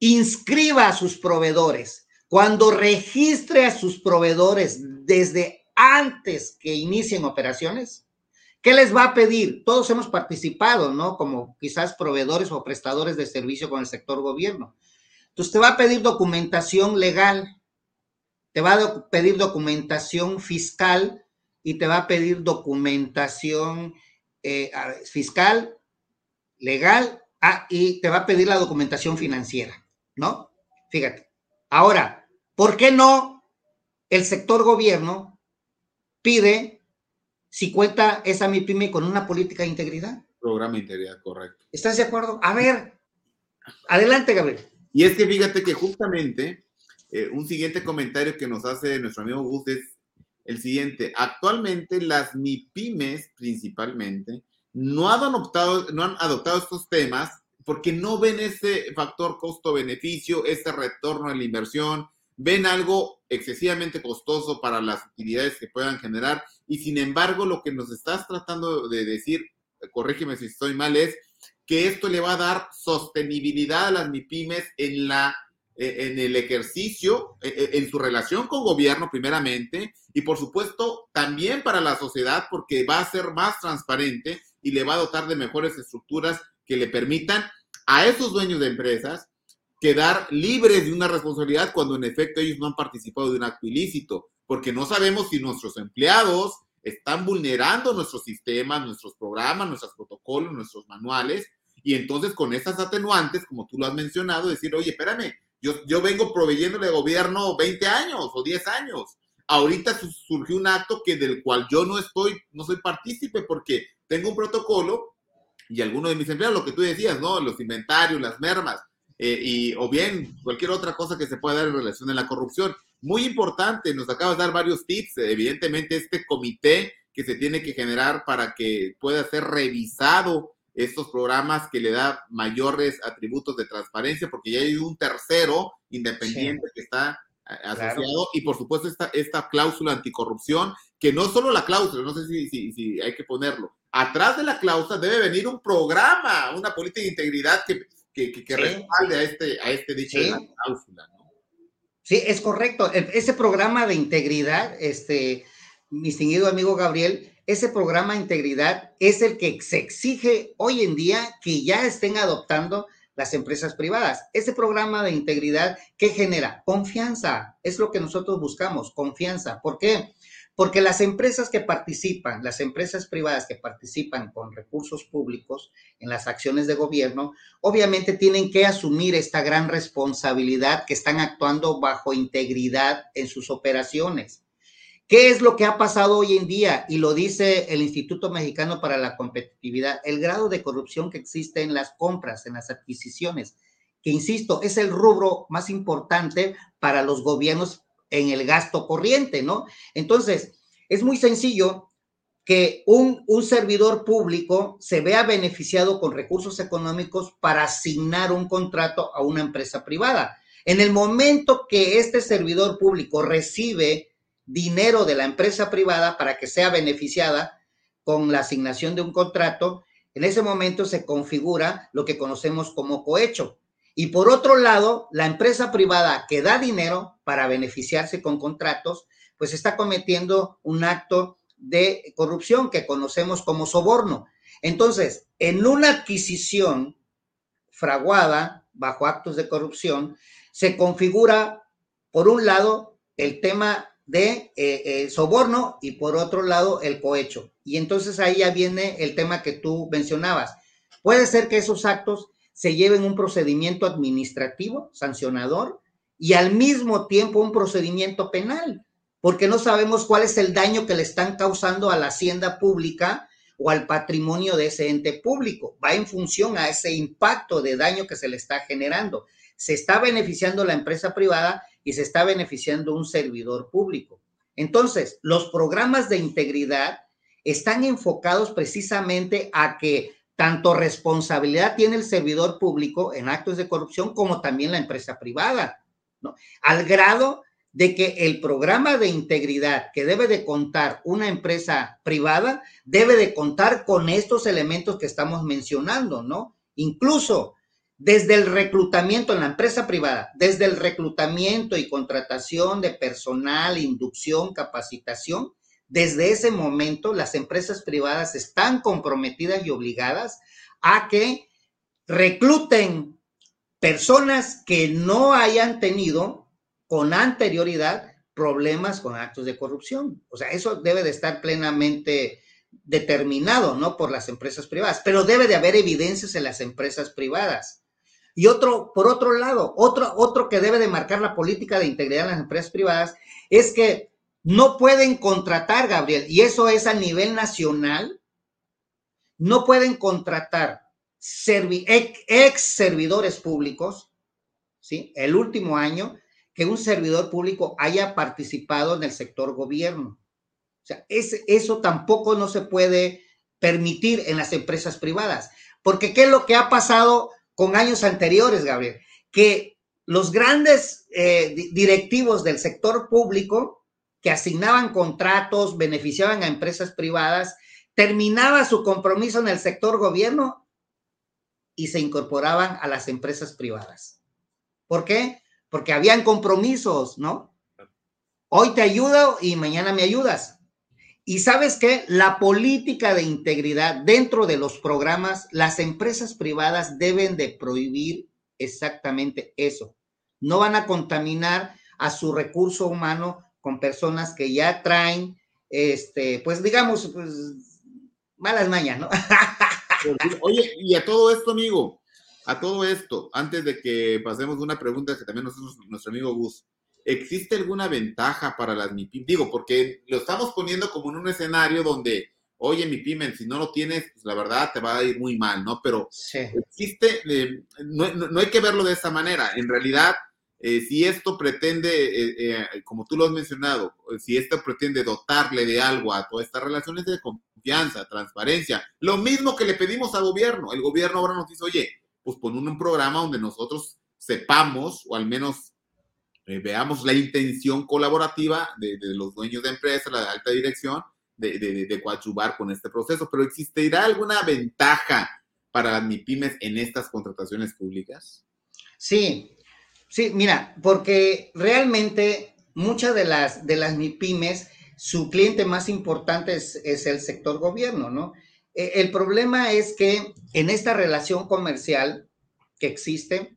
inscriba a sus proveedores, cuando registre a sus proveedores desde antes que inicien operaciones, ¿qué les va a pedir? Todos hemos participado, ¿no? Como quizás proveedores o prestadores de servicio con el sector gobierno. Entonces, te va a pedir documentación legal, te va a pedir documentación fiscal, y te va a pedir documentación eh, fiscal, legal, ah, y te va a pedir la documentación financiera, ¿no? Fíjate. Ahora, ¿por qué no el sector gobierno pide si cuenta esa MIPYME con una política de integridad? Programa de integridad, correcto. ¿Estás de acuerdo? A ver, adelante, Gabriel. Y es que fíjate que justamente eh, un siguiente comentario que nos hace nuestro amigo Gus es el siguiente. Actualmente las MIPIMES principalmente no han adoptado, no han adoptado estos temas porque no ven ese factor costo-beneficio, ese retorno a la inversión, ven algo excesivamente costoso para las utilidades que puedan generar y sin embargo lo que nos estás tratando de decir, corrígeme si estoy mal, es que esto le va a dar sostenibilidad a las MIPIMES en la eh, en el ejercicio, eh, eh, en su relación con gobierno primeramente, y por supuesto también para la sociedad porque va a ser más transparente y le va a dotar de mejores estructuras que le permitan a esos dueños de empresas quedar libres de una responsabilidad cuando en efecto ellos no han participado de un acto ilícito, porque no sabemos si nuestros empleados están vulnerando nuestros sistemas, nuestros programas, nuestros protocolos, nuestros manuales, y entonces con esas atenuantes, como tú lo has mencionado, decir, oye, espérame, yo, vengo proveyéndole al gobierno 20 años o 10 años. Ahorita surgió un acto que del cual yo no estoy, no soy partícipe porque tengo un protocolo y algunos de mis empleados, lo que tú decías, ¿no? Los inventarios, las mermas, eh, y, o bien cualquier otra cosa que se pueda dar en relación a la corrupción. Muy importante, nos acabas de dar varios tips. Evidentemente, este comité que se tiene que generar para que pueda ser revisado estos programas que le da mayores atributos de transparencia, porque ya hay un tercero independiente que está eh, asociado y por supuesto esta, esta cláusula anticorrupción, que no solo la cláusula, no sé si, si, si, hay que ponerlo, atrás de la cláusula debe venir un programa, una política de integridad que, que, que, respalde a este, a este dicho de la cláusula. ¿no? Sí, es correcto. E, ese programa de integridad, este, mi distinguido amigo Gabriel, ese programa de integridad es el que se exige hoy en día que ya estén adoptando las empresas privadas. Ese programa de integridad que genera confianza, es lo que nosotros buscamos, confianza. ¿Por qué? Porque las empresas que participan, las empresas privadas que participan con recursos públicos en las acciones de gobierno, obviamente tienen que asumir esta gran responsabilidad que están actuando bajo integridad en sus operaciones. ¿Qué es lo que ha pasado hoy en día? Y lo dice el Instituto Mexicano para la Competitividad, el grado de corrupción que existe en las compras, en las adquisiciones, que insisto, es el rubro más importante para los gobiernos en el gasto corriente, ¿no? Entonces, es muy sencillo que un, servidor público se vea beneficiado con recursos económicos para asignar un contrato a una empresa privada. En el momento que este servidor público recibe dinero de la empresa privada para que sea beneficiada con la asignación de un contrato, en ese momento se configura lo que conocemos como cohecho. Y por otro lado, la empresa privada que da dinero para beneficiarse con contratos, pues está cometiendo un acto de corrupción que conocemos como soborno. Entonces, en una adquisición fraguada bajo actos de corrupción, se configura, por un lado, el tema de eh, eh, soborno y por otro lado, el cohecho. Y entonces ahí ya viene el tema que tú mencionabas. Puede ser que esos actos se lleven un procedimiento administrativo, sancionador, y al mismo tiempo un procedimiento penal, porque no sabemos cuál es el daño que le están causando a la hacienda pública o al patrimonio de ese ente público. Va en función a ese impacto de daño que se le está generando. Se está beneficiando la empresa privada y se está beneficiando un servidor público. Entonces, los programas de integridad están enfocados precisamente a que tanto responsabilidad tiene el servidor público en actos de corrupción como también la empresa privada, ¿no? Al grado de que el programa de integridad que debe de contar una empresa privada debe de contar con estos elementos que estamos mencionando, ¿no? Incluso desde el reclutamiento en la empresa privada, desde el reclutamiento y contratación de personal, inducción, capacitación, desde ese momento las empresas privadas están comprometidas y obligadas a que recluten personas que no hayan tenido con anterioridad problemas con actos de corrupción. O sea, eso debe de estar plenamente determinado, ¿no? Por las empresas privadas, pero debe de haber evidencias en las empresas privadas. Y otro, por otro lado, otro, otro que debe de marcar la política de integridad en las empresas privadas es que no pueden contratar, Gabriel, y eso es a nivel nacional, no pueden contratar ex servidores públicos, ¿sí? El último año que un servidor público haya participado en el sector gobierno. O sea, eso tampoco no se puede permitir en las empresas privadas. Porque ¿qué es lo que ha pasado con años anteriores, Gabriel? Que los grandes eh, directivos del sector público que asignaban contratos, beneficiaban a empresas privadas, terminaba su compromiso en el sector gobierno y se incorporaban a las empresas privadas. ¿Por qué? Porque habían compromisos, ¿no? Hoy te ayudo y mañana me ayudas. Y sabes que la política de integridad dentro de los programas, las empresas privadas deben de prohibir exactamente eso. No van a contaminar a su recurso humano con personas que ya traen, este, pues digamos, pues, malas mañas, ¿no? Oye, y a todo esto, amigo, a todo esto, antes de que pasemos una pregunta que también nos hace nuestro amigo Gus, ¿existe alguna ventaja para las MIPIM? Digo, porque lo estamos poniendo como en un escenario donde, oye, mi pyme, si no lo tienes, pues la verdad te va a ir muy mal, ¿no? Pero existe, eh, no, no, hay que verlo de esa manera. En realidad, eh, si esto pretende, eh, eh, como tú lo has mencionado, si esto pretende dotarle de algo a todas estas relaciones de confianza, transparencia, lo mismo que le pedimos al gobierno. El gobierno ahora nos dice, oye, pues pon un, programa donde nosotros sepamos o al menos veamos la intención colaborativa de, los dueños de empresa, la alta dirección, de, de, de coachubar con este proceso. Pero ¿existirá alguna ventaja para las MIPIMES en estas contrataciones públicas? Sí, Sí, mira, porque realmente muchas de las, de las MIPIMES, su cliente más importante es, el sector gobierno, ¿no? E, el problema es que en esta relación comercial que existe,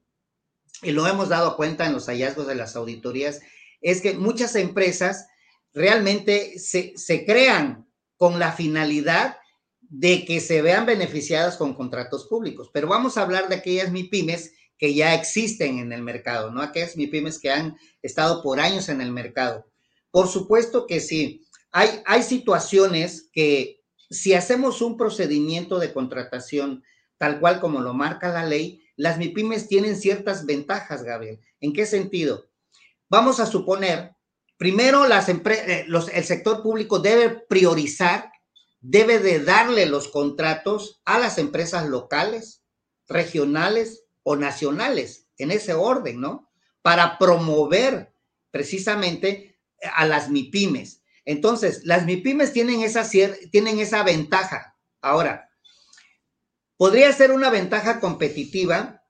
y lo hemos dado cuenta en los hallazgos de las auditorías, es que muchas empresas realmente se, se crean con la finalidad de que se vean beneficiadas con contratos públicos. Pero vamos a hablar de aquellas MIPIMES que ya existen en el mercado, ¿no? Aquellas MIPIMES que han estado por años en el mercado. Por supuesto que sí. Hay, hay situaciones que si hacemos un procedimiento de contratación tal cual como lo marca la ley, las MIPIMES tienen ciertas ventajas, Gabriel. ¿En qué sentido? Vamos a suponer, primero las eh, el sector público debe priorizar, debe de darle los contratos a las empresas locales, regionales o nacionales, en ese orden, ¿no? Para promover precisamente a las MIPIMES. Entonces, las MIPIMES tienen esa, tienen esa ventaja. Ahora, podría ser una ventaja competitiva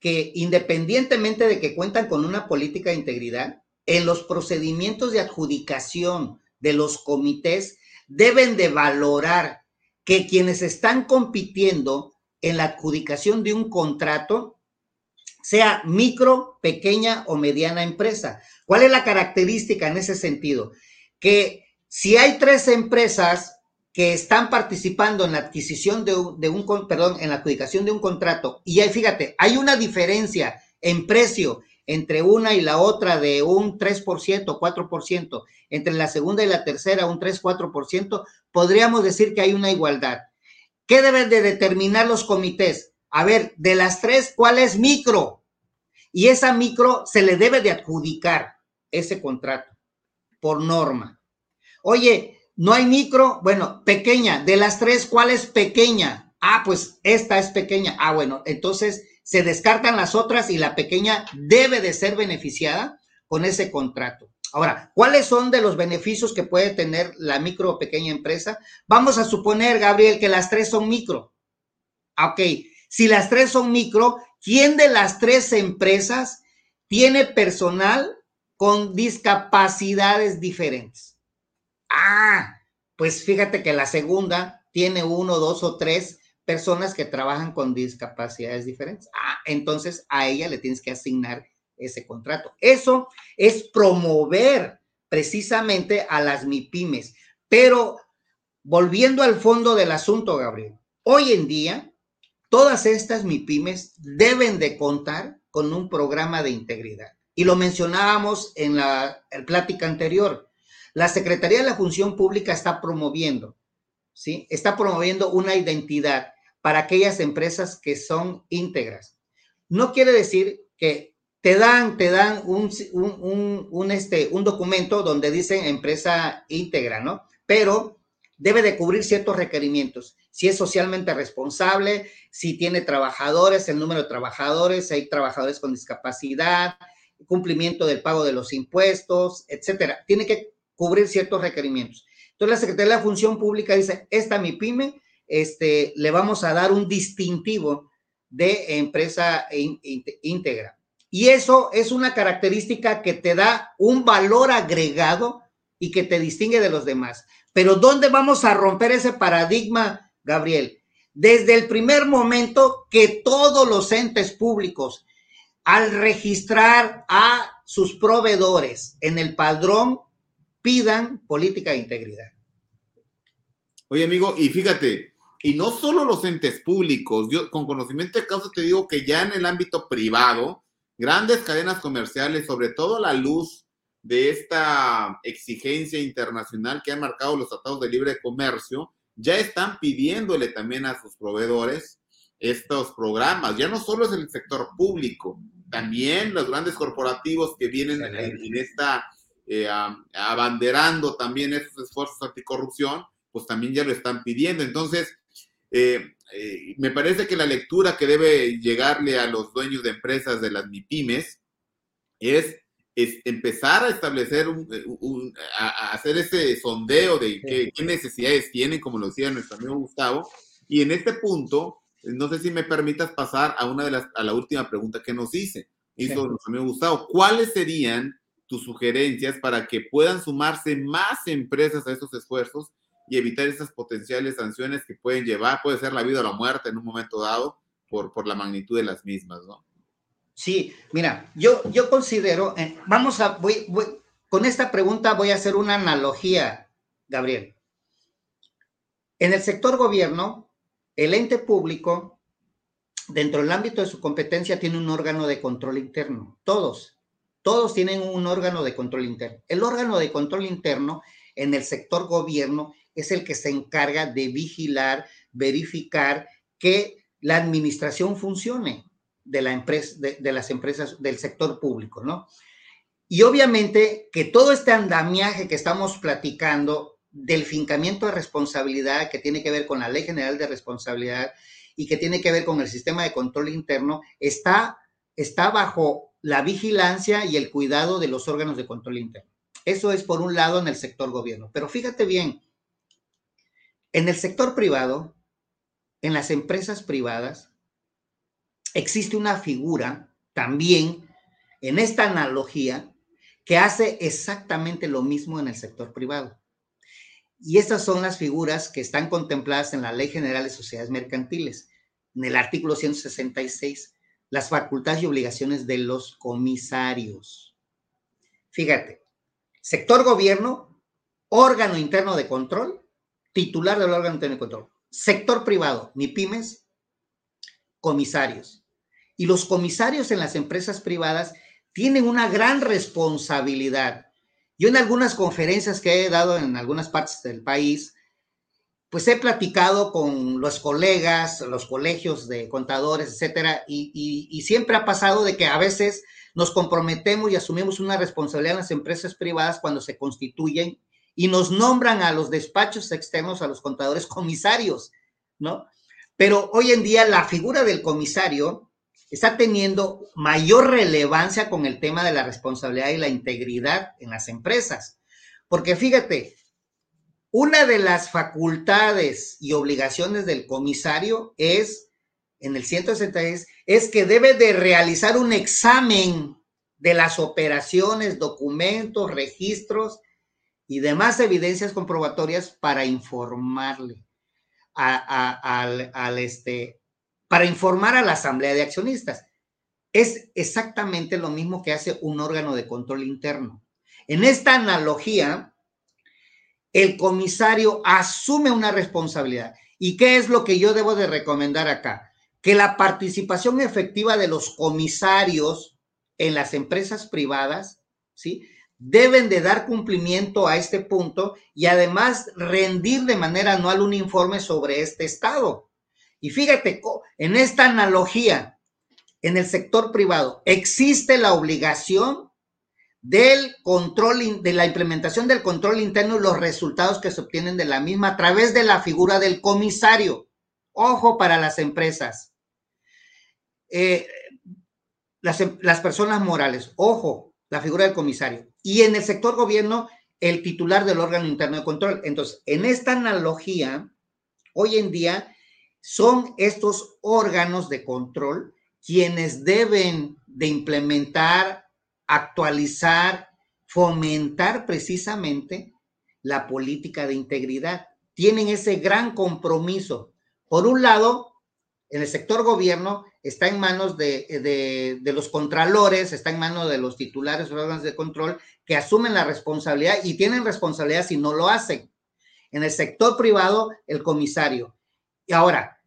que independientemente de que cuentan con una política de integridad, en los procedimientos de adjudicación de los comités deben de valorar que quienes están compitiendo en la adjudicación de un contrato sea micro, pequeña o mediana empresa. ¿Cuál es la característica en ese sentido? Que si hay tres empresas que están participando en la adquisición de un, perdón, en la adjudicación de un contrato, y ahí fíjate, hay una diferencia en precio entre una y la otra de un 3%, 4%, entre la segunda y la tercera un 3, 4%, podríamos decir que hay una igualdad. ¿Qué deben de determinar los comités? A ver, de las tres, ¿cuál es micro? Y esa micro se le debe de adjudicar ese contrato por norma. Oye, no hay micro, bueno, pequeña. De las tres, ¿cuál es pequeña? Ah, pues esta es pequeña. Ah, bueno, entonces se descartan las otras y la pequeña debe de ser beneficiada con ese contrato. Ahora, ¿cuáles son de los beneficios que puede tener la micro o pequeña empresa? Vamos a suponer, Gabriel, que las tres son micro. Ah, ok, si las tres son micro, ¿quién de las tres empresas tiene personal con discapacidades diferentes? Ah, pues fíjate que la segunda tiene uno, dos o tres personas que trabajan con discapacidades diferentes. Ah, entonces a ella le tienes que asignar ese contrato. Eso es promover precisamente a las MIPIMES. Pero volviendo al fondo del asunto, Gabriel, hoy en día todas estas MIPIMES deben de contar con un programa de integridad. Y lo mencionábamos en la plática anterior. La Secretaría de la Función Pública está promoviendo, ¿sí? Está promoviendo una identidad para aquellas empresas que son íntegras. No quiere decir que te dan, te dan un, un, este, un documento donde dicen empresa íntegra, ¿no? Pero debe de cubrir ciertos requerimientos. Si es socialmente responsable, si tiene trabajadores, el número de trabajadores, si hay trabajadores con discapacidad, cumplimiento del pago de los impuestos, etcétera. Tiene que cubrir ciertos requerimientos. Entonces la Secretaría de la Función Pública dice, esta mi pyme, este, le vamos a dar un distintivo de empresa íntegra. Y eso es una característica que te da un valor agregado y que te distingue de los demás. Pero ¿dónde vamos a romper ese paradigma, Gabriel? Desde el primer momento que todos los entes públicos, al registrar a sus proveedores en el padrón pidan política de integridad. Oye, amigo, y fíjate, y no solo los entes públicos, yo con conocimiento de causa te digo que ya en el ámbito privado, grandes cadenas comerciales, sobre todo a la luz de esta exigencia internacional que han marcado los tratados de libre comercio, ya están pidiéndole también a sus proveedores estos programas. Ya no solo es el sector público, también los grandes corporativos que vienen en esta eh, abanderando también esos esfuerzos anticorrupción, pues también ya lo están pidiendo. Entonces, eh, eh, me parece que la lectura que debe llegarle a los dueños de empresas de las MIPIMES es, es empezar a establecer, un, a, hacer ese sondeo de qué, qué, necesidades tienen, como lo decía nuestro amigo Gustavo. Y en este punto, no sé si me permitas pasar a una de las, a la última pregunta que nos dice hizo sí. nuestro amigo Gustavo. ¿Cuáles serían tus sugerencias para que puedan sumarse más empresas a estos esfuerzos y evitar esas potenciales sanciones que pueden llevar, puede ser la vida o la muerte en un momento dado por, por la magnitud de las mismas, ¿no? Sí, mira, yo, yo considero, eh, vamos a, voy, voy, con esta pregunta voy a hacer una analogía, Gabriel. En el sector gobierno, el ente público, dentro del ámbito de su competencia, tiene un órgano de control interno. Todos, todos tienen un órgano de control interno. El órgano de control interno en el sector gobierno es el que se encarga de vigilar, verificar que la administración funcione de, las empresas del sector público, ¿no? Y obviamente que todo este andamiaje que estamos platicando del fincamiento de responsabilidad que tiene que ver con la Ley General de Responsabilidad y que tiene que ver con el sistema de control interno, está, está bajo la vigilancia y el cuidado de los órganos de control interno. Eso es por un lado en el sector gobierno. Pero fíjate bien, en el sector privado, en las empresas privadas, existe una figura también en esta analogía que hace exactamente lo mismo en el sector privado. Y estas son las figuras que están contempladas en la Ley General de Sociedades Mercantiles, en el artículo 166, las facultades y obligaciones de los comisarios. Fíjate, sector gobierno, órgano interno de control, titular del órgano de control. Sector privado, ni pymes, comisarios. Y los comisarios en las empresas privadas tienen una gran responsabilidad. Yo en algunas conferencias que he dado en algunas partes del país, pues he platicado con los colegas, los colegios de contadores, etcétera, y, siempre ha pasado de que a veces nos comprometemos y asumimos una responsabilidad en las empresas privadas cuando se constituyen y nos nombran a los despachos externos, a los contadores comisarios, ¿no? Pero hoy en día la figura del comisario está teniendo mayor relevancia con el tema de la responsabilidad y la integridad en las empresas. Porque fíjate, una de las facultades y obligaciones del comisario es, en el 166, es que debe de realizar un examen de las operaciones, documentos, registros y demás evidencias comprobatorias para informarle a, al, al, este, para informar a la asamblea de accionistas. Es exactamente lo mismo que hace un órgano de control interno. En esta analogía, el comisario asume una responsabilidad. ¿Y qué es lo que yo debo de recomendar acá? Que la participación efectiva de los comisarios en las empresas privadas, ¿sí? Deben de dar cumplimiento a este punto y además rendir de manera anual un informe sobre este estado. Y fíjate, en esta analogía, en el sector privado, existe la obligación del control, de la implementación del control interno y los resultados que se obtienen de la misma a través de la figura del comisario. Ojo para las empresas. Eh, las, las personas morales, ojo, la figura del comisario. Y en el sector gobierno, el titular del órgano interno de control. Entonces, en esta analogía, hoy en día, son estos órganos de control quienes deben de implementar, actualizar, fomentar precisamente la política de integridad. Tienen ese gran compromiso. Por un lado, en el sector gobierno está en manos de, de, de los contralores, está en manos de los titulares órganos de control que asumen la responsabilidad y tienen responsabilidad si no lo hacen. En el sector privado, el comisario. Y ahora,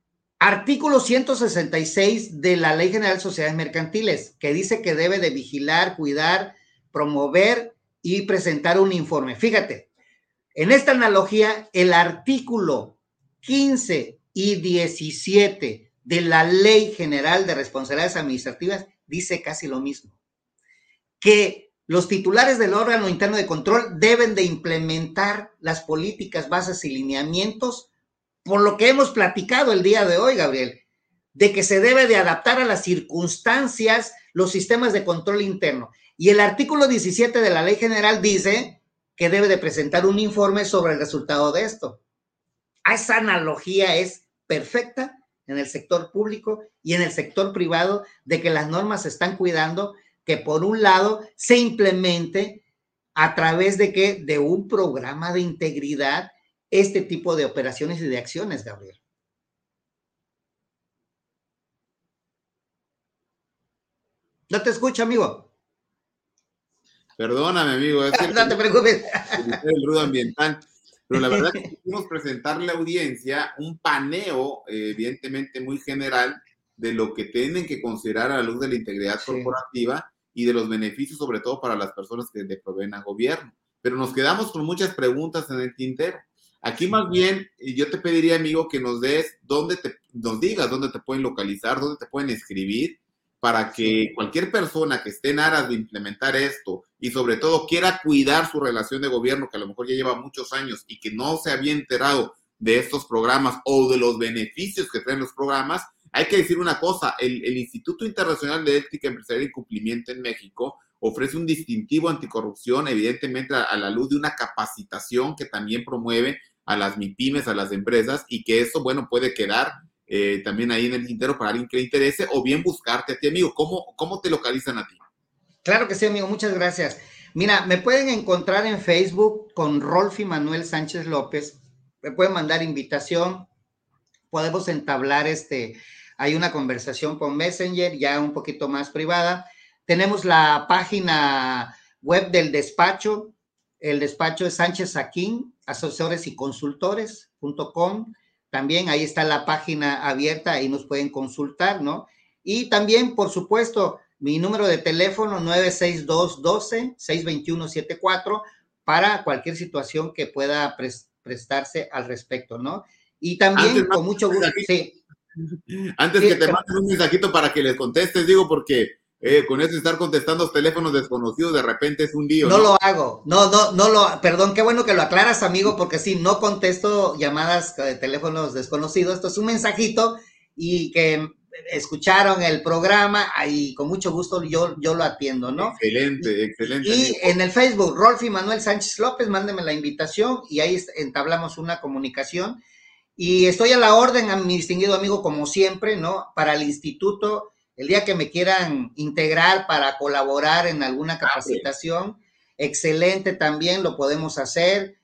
Artículo 166 de la Ley General de Sociedades Mercantiles, que dice que debe de vigilar, cuidar, promover y presentar un informe. Fíjate, en esta analogía, el artículo 15 y 17 de la Ley General de Responsabilidades Administrativas dice casi lo mismo, que los titulares del órgano interno de control deben de implementar las políticas, bases y lineamientos por lo que hemos platicado el día de hoy, Gabriel, de que se debe de adaptar a las circunstancias los sistemas de control interno. Y el artículo 17 de la ley general dice que debe de presentar un informe sobre el resultado de esto. Esa analogía es perfecta en el sector público y en el sector privado de que las normas se están cuidando, que por un lado se implemente a través de que de un programa de integridad este tipo de operaciones y de acciones, Gabriel. No te escucho, amigo. Perdóname, amigo. no te preocupes. El ruido ambiental. Pero la verdad que quisimos presentarle a la audiencia un paneo, eh, evidentemente muy general, de lo que tienen que considerar a la luz de la integridad corporativa y de los beneficios, sobre todo para las personas que le proveen al gobierno. Pero nos quedamos con muchas preguntas en el tintero. Aquí más bien, yo te pediría, amigo, que nos des dónde te, nos digas dónde te pueden localizar, dónde te pueden escribir, para que cualquier persona que esté en aras de implementar esto y sobre todo quiera cuidar su relación de gobierno, que a lo mejor ya lleva muchos años y que no se había enterado de estos programas o de los beneficios que traen los programas, hay que decir una cosa, el, el Instituto Internacional de Ética Empresarial y Cumplimiento en México ofrece un distintivo anticorrupción, evidentemente a, a la luz de una capacitación que también promueve a las MIPIMES, a las empresas, y que eso, bueno, puede quedar eh, también ahí en el tintero para alguien que le interese, o bien buscarte a ti, amigo. ¿Cómo, ¿Cómo te localizan a ti? Claro que sí, amigo, muchas gracias. Mira, me pueden encontrar en Facebook con Rolfi Manuel Sánchez López. Me pueden mandar invitación. Podemos entablar este, hay una conversación con Messenger ya un poquito más privada. Tenemos la página web del despacho. El despacho es Sánchez Aquín, asesores y consultores.com. También ahí está la página abierta, ahí nos pueden consultar, ¿no? Y también, por supuesto, mi número de teléfono 962-12-621-74 para cualquier situación que pueda prestarse al respecto, ¿no? Y también con mucho gusto. Sí. Antes que te manden un mensajito para que les contestes, digo, porque eh, con eso estar contestando teléfonos desconocidos de repente es un lío. No, lo hago, no, no, no lo, perdón, qué bueno que lo aclaras, amigo, porque sí, no contesto llamadas de teléfonos desconocidos, esto es un mensajito y que escucharon el programa y con mucho gusto yo, yo lo atiendo, ¿no? Excelente, excelente. Y en el Facebook, Rolfi Manuel Sánchez López, mándeme la invitación y ahí entablamos una comunicación. Y estoy a la orden, a mi distinguido amigo, como siempre, ¿no? Para el instituto el día que me quieran integrar para colaborar en alguna ah, capacitación, excelente también, lo podemos hacer.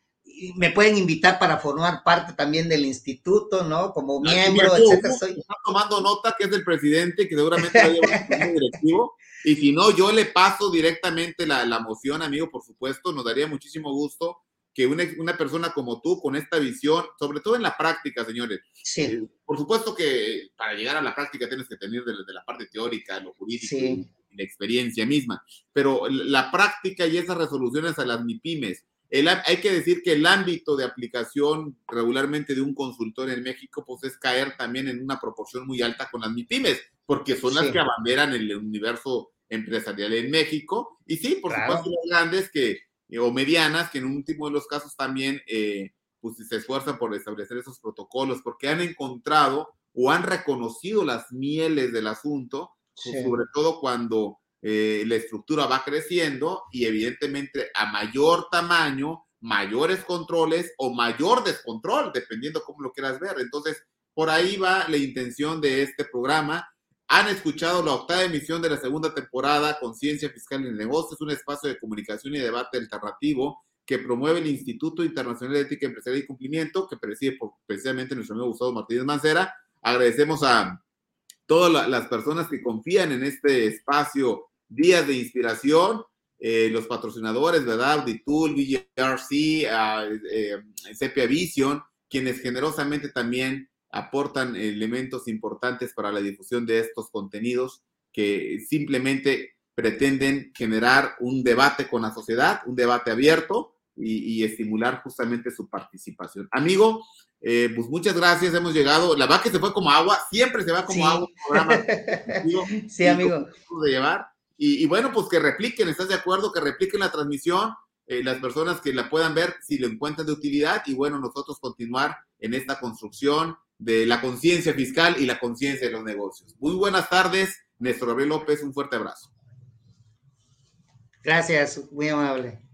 me pueden invitar para formar parte también del instituto, ¿no? Como miembro, etcétera. Está tomando nota que es el presidente, que seguramente va a llevar un directivo. Y si no, yo le paso directamente la, la moción, amigo, por supuesto. Nos daría muchísimo gusto que una, una, persona como tú, con esta visión, sobre todo en la práctica, señores, sí. Eh, por supuesto que para llegar a la práctica tienes que tener de, la parte teórica, lo jurídico, y la experiencia misma, pero la práctica y esas resoluciones a las MIPIMES, el, hay que decir que el ámbito de aplicación regularmente de un consultor en México, pues es caer también en una proporción muy alta con las MIPIMES, porque son las que abanderan el universo empresarial en México. Y sí, por supuesto, las grandes que eh, o medianas, que en un último de los casos también eh, pues, se esfuerzan por establecer esos protocolos, porque han encontrado o han reconocido las mieles del asunto, pues, sobre todo cuando eh, la estructura va creciendo y evidentemente a mayor tamaño, mayores controles o mayor descontrol, dependiendo cómo lo quieras ver. Entonces, por ahí va la intención de este programa han escuchado la octava emisión de la segunda temporada Conciencia Fiscal en el Negocio. Es un espacio de comunicación y debate alternativo que promueve el Instituto Internacional de Ética Empresarial y Cumplimiento, que preside precisamente nuestro amigo Gustavo Martínez Mancera. Agradecemos a todas las personas que confían en este espacio Días de Inspiración, eh, los patrocinadores, ¿verdad? Auditul, VGRC, eh, Sepia Vision, quienes generosamente también aportan elementos importantes para la difusión de estos contenidos que simplemente pretenden generar un debate con la sociedad, un debate abierto y, estimular justamente su participación. Amigo, eh, pues muchas gracias, hemos llegado. La que se fue como agua, siempre se va como agua programa. sí, amigo. De llevar. Y, bueno, pues que repliquen, ¿estás de acuerdo? Que repliquen la transmisión, eh, las personas que la puedan ver si lo encuentran de utilidad y bueno, nosotros continuar en esta construcción de la conciencia fiscal y la conciencia de los negocios. Muy buenas tardes, Néstor Gabriel López, un fuerte abrazo. Gracias, muy amable.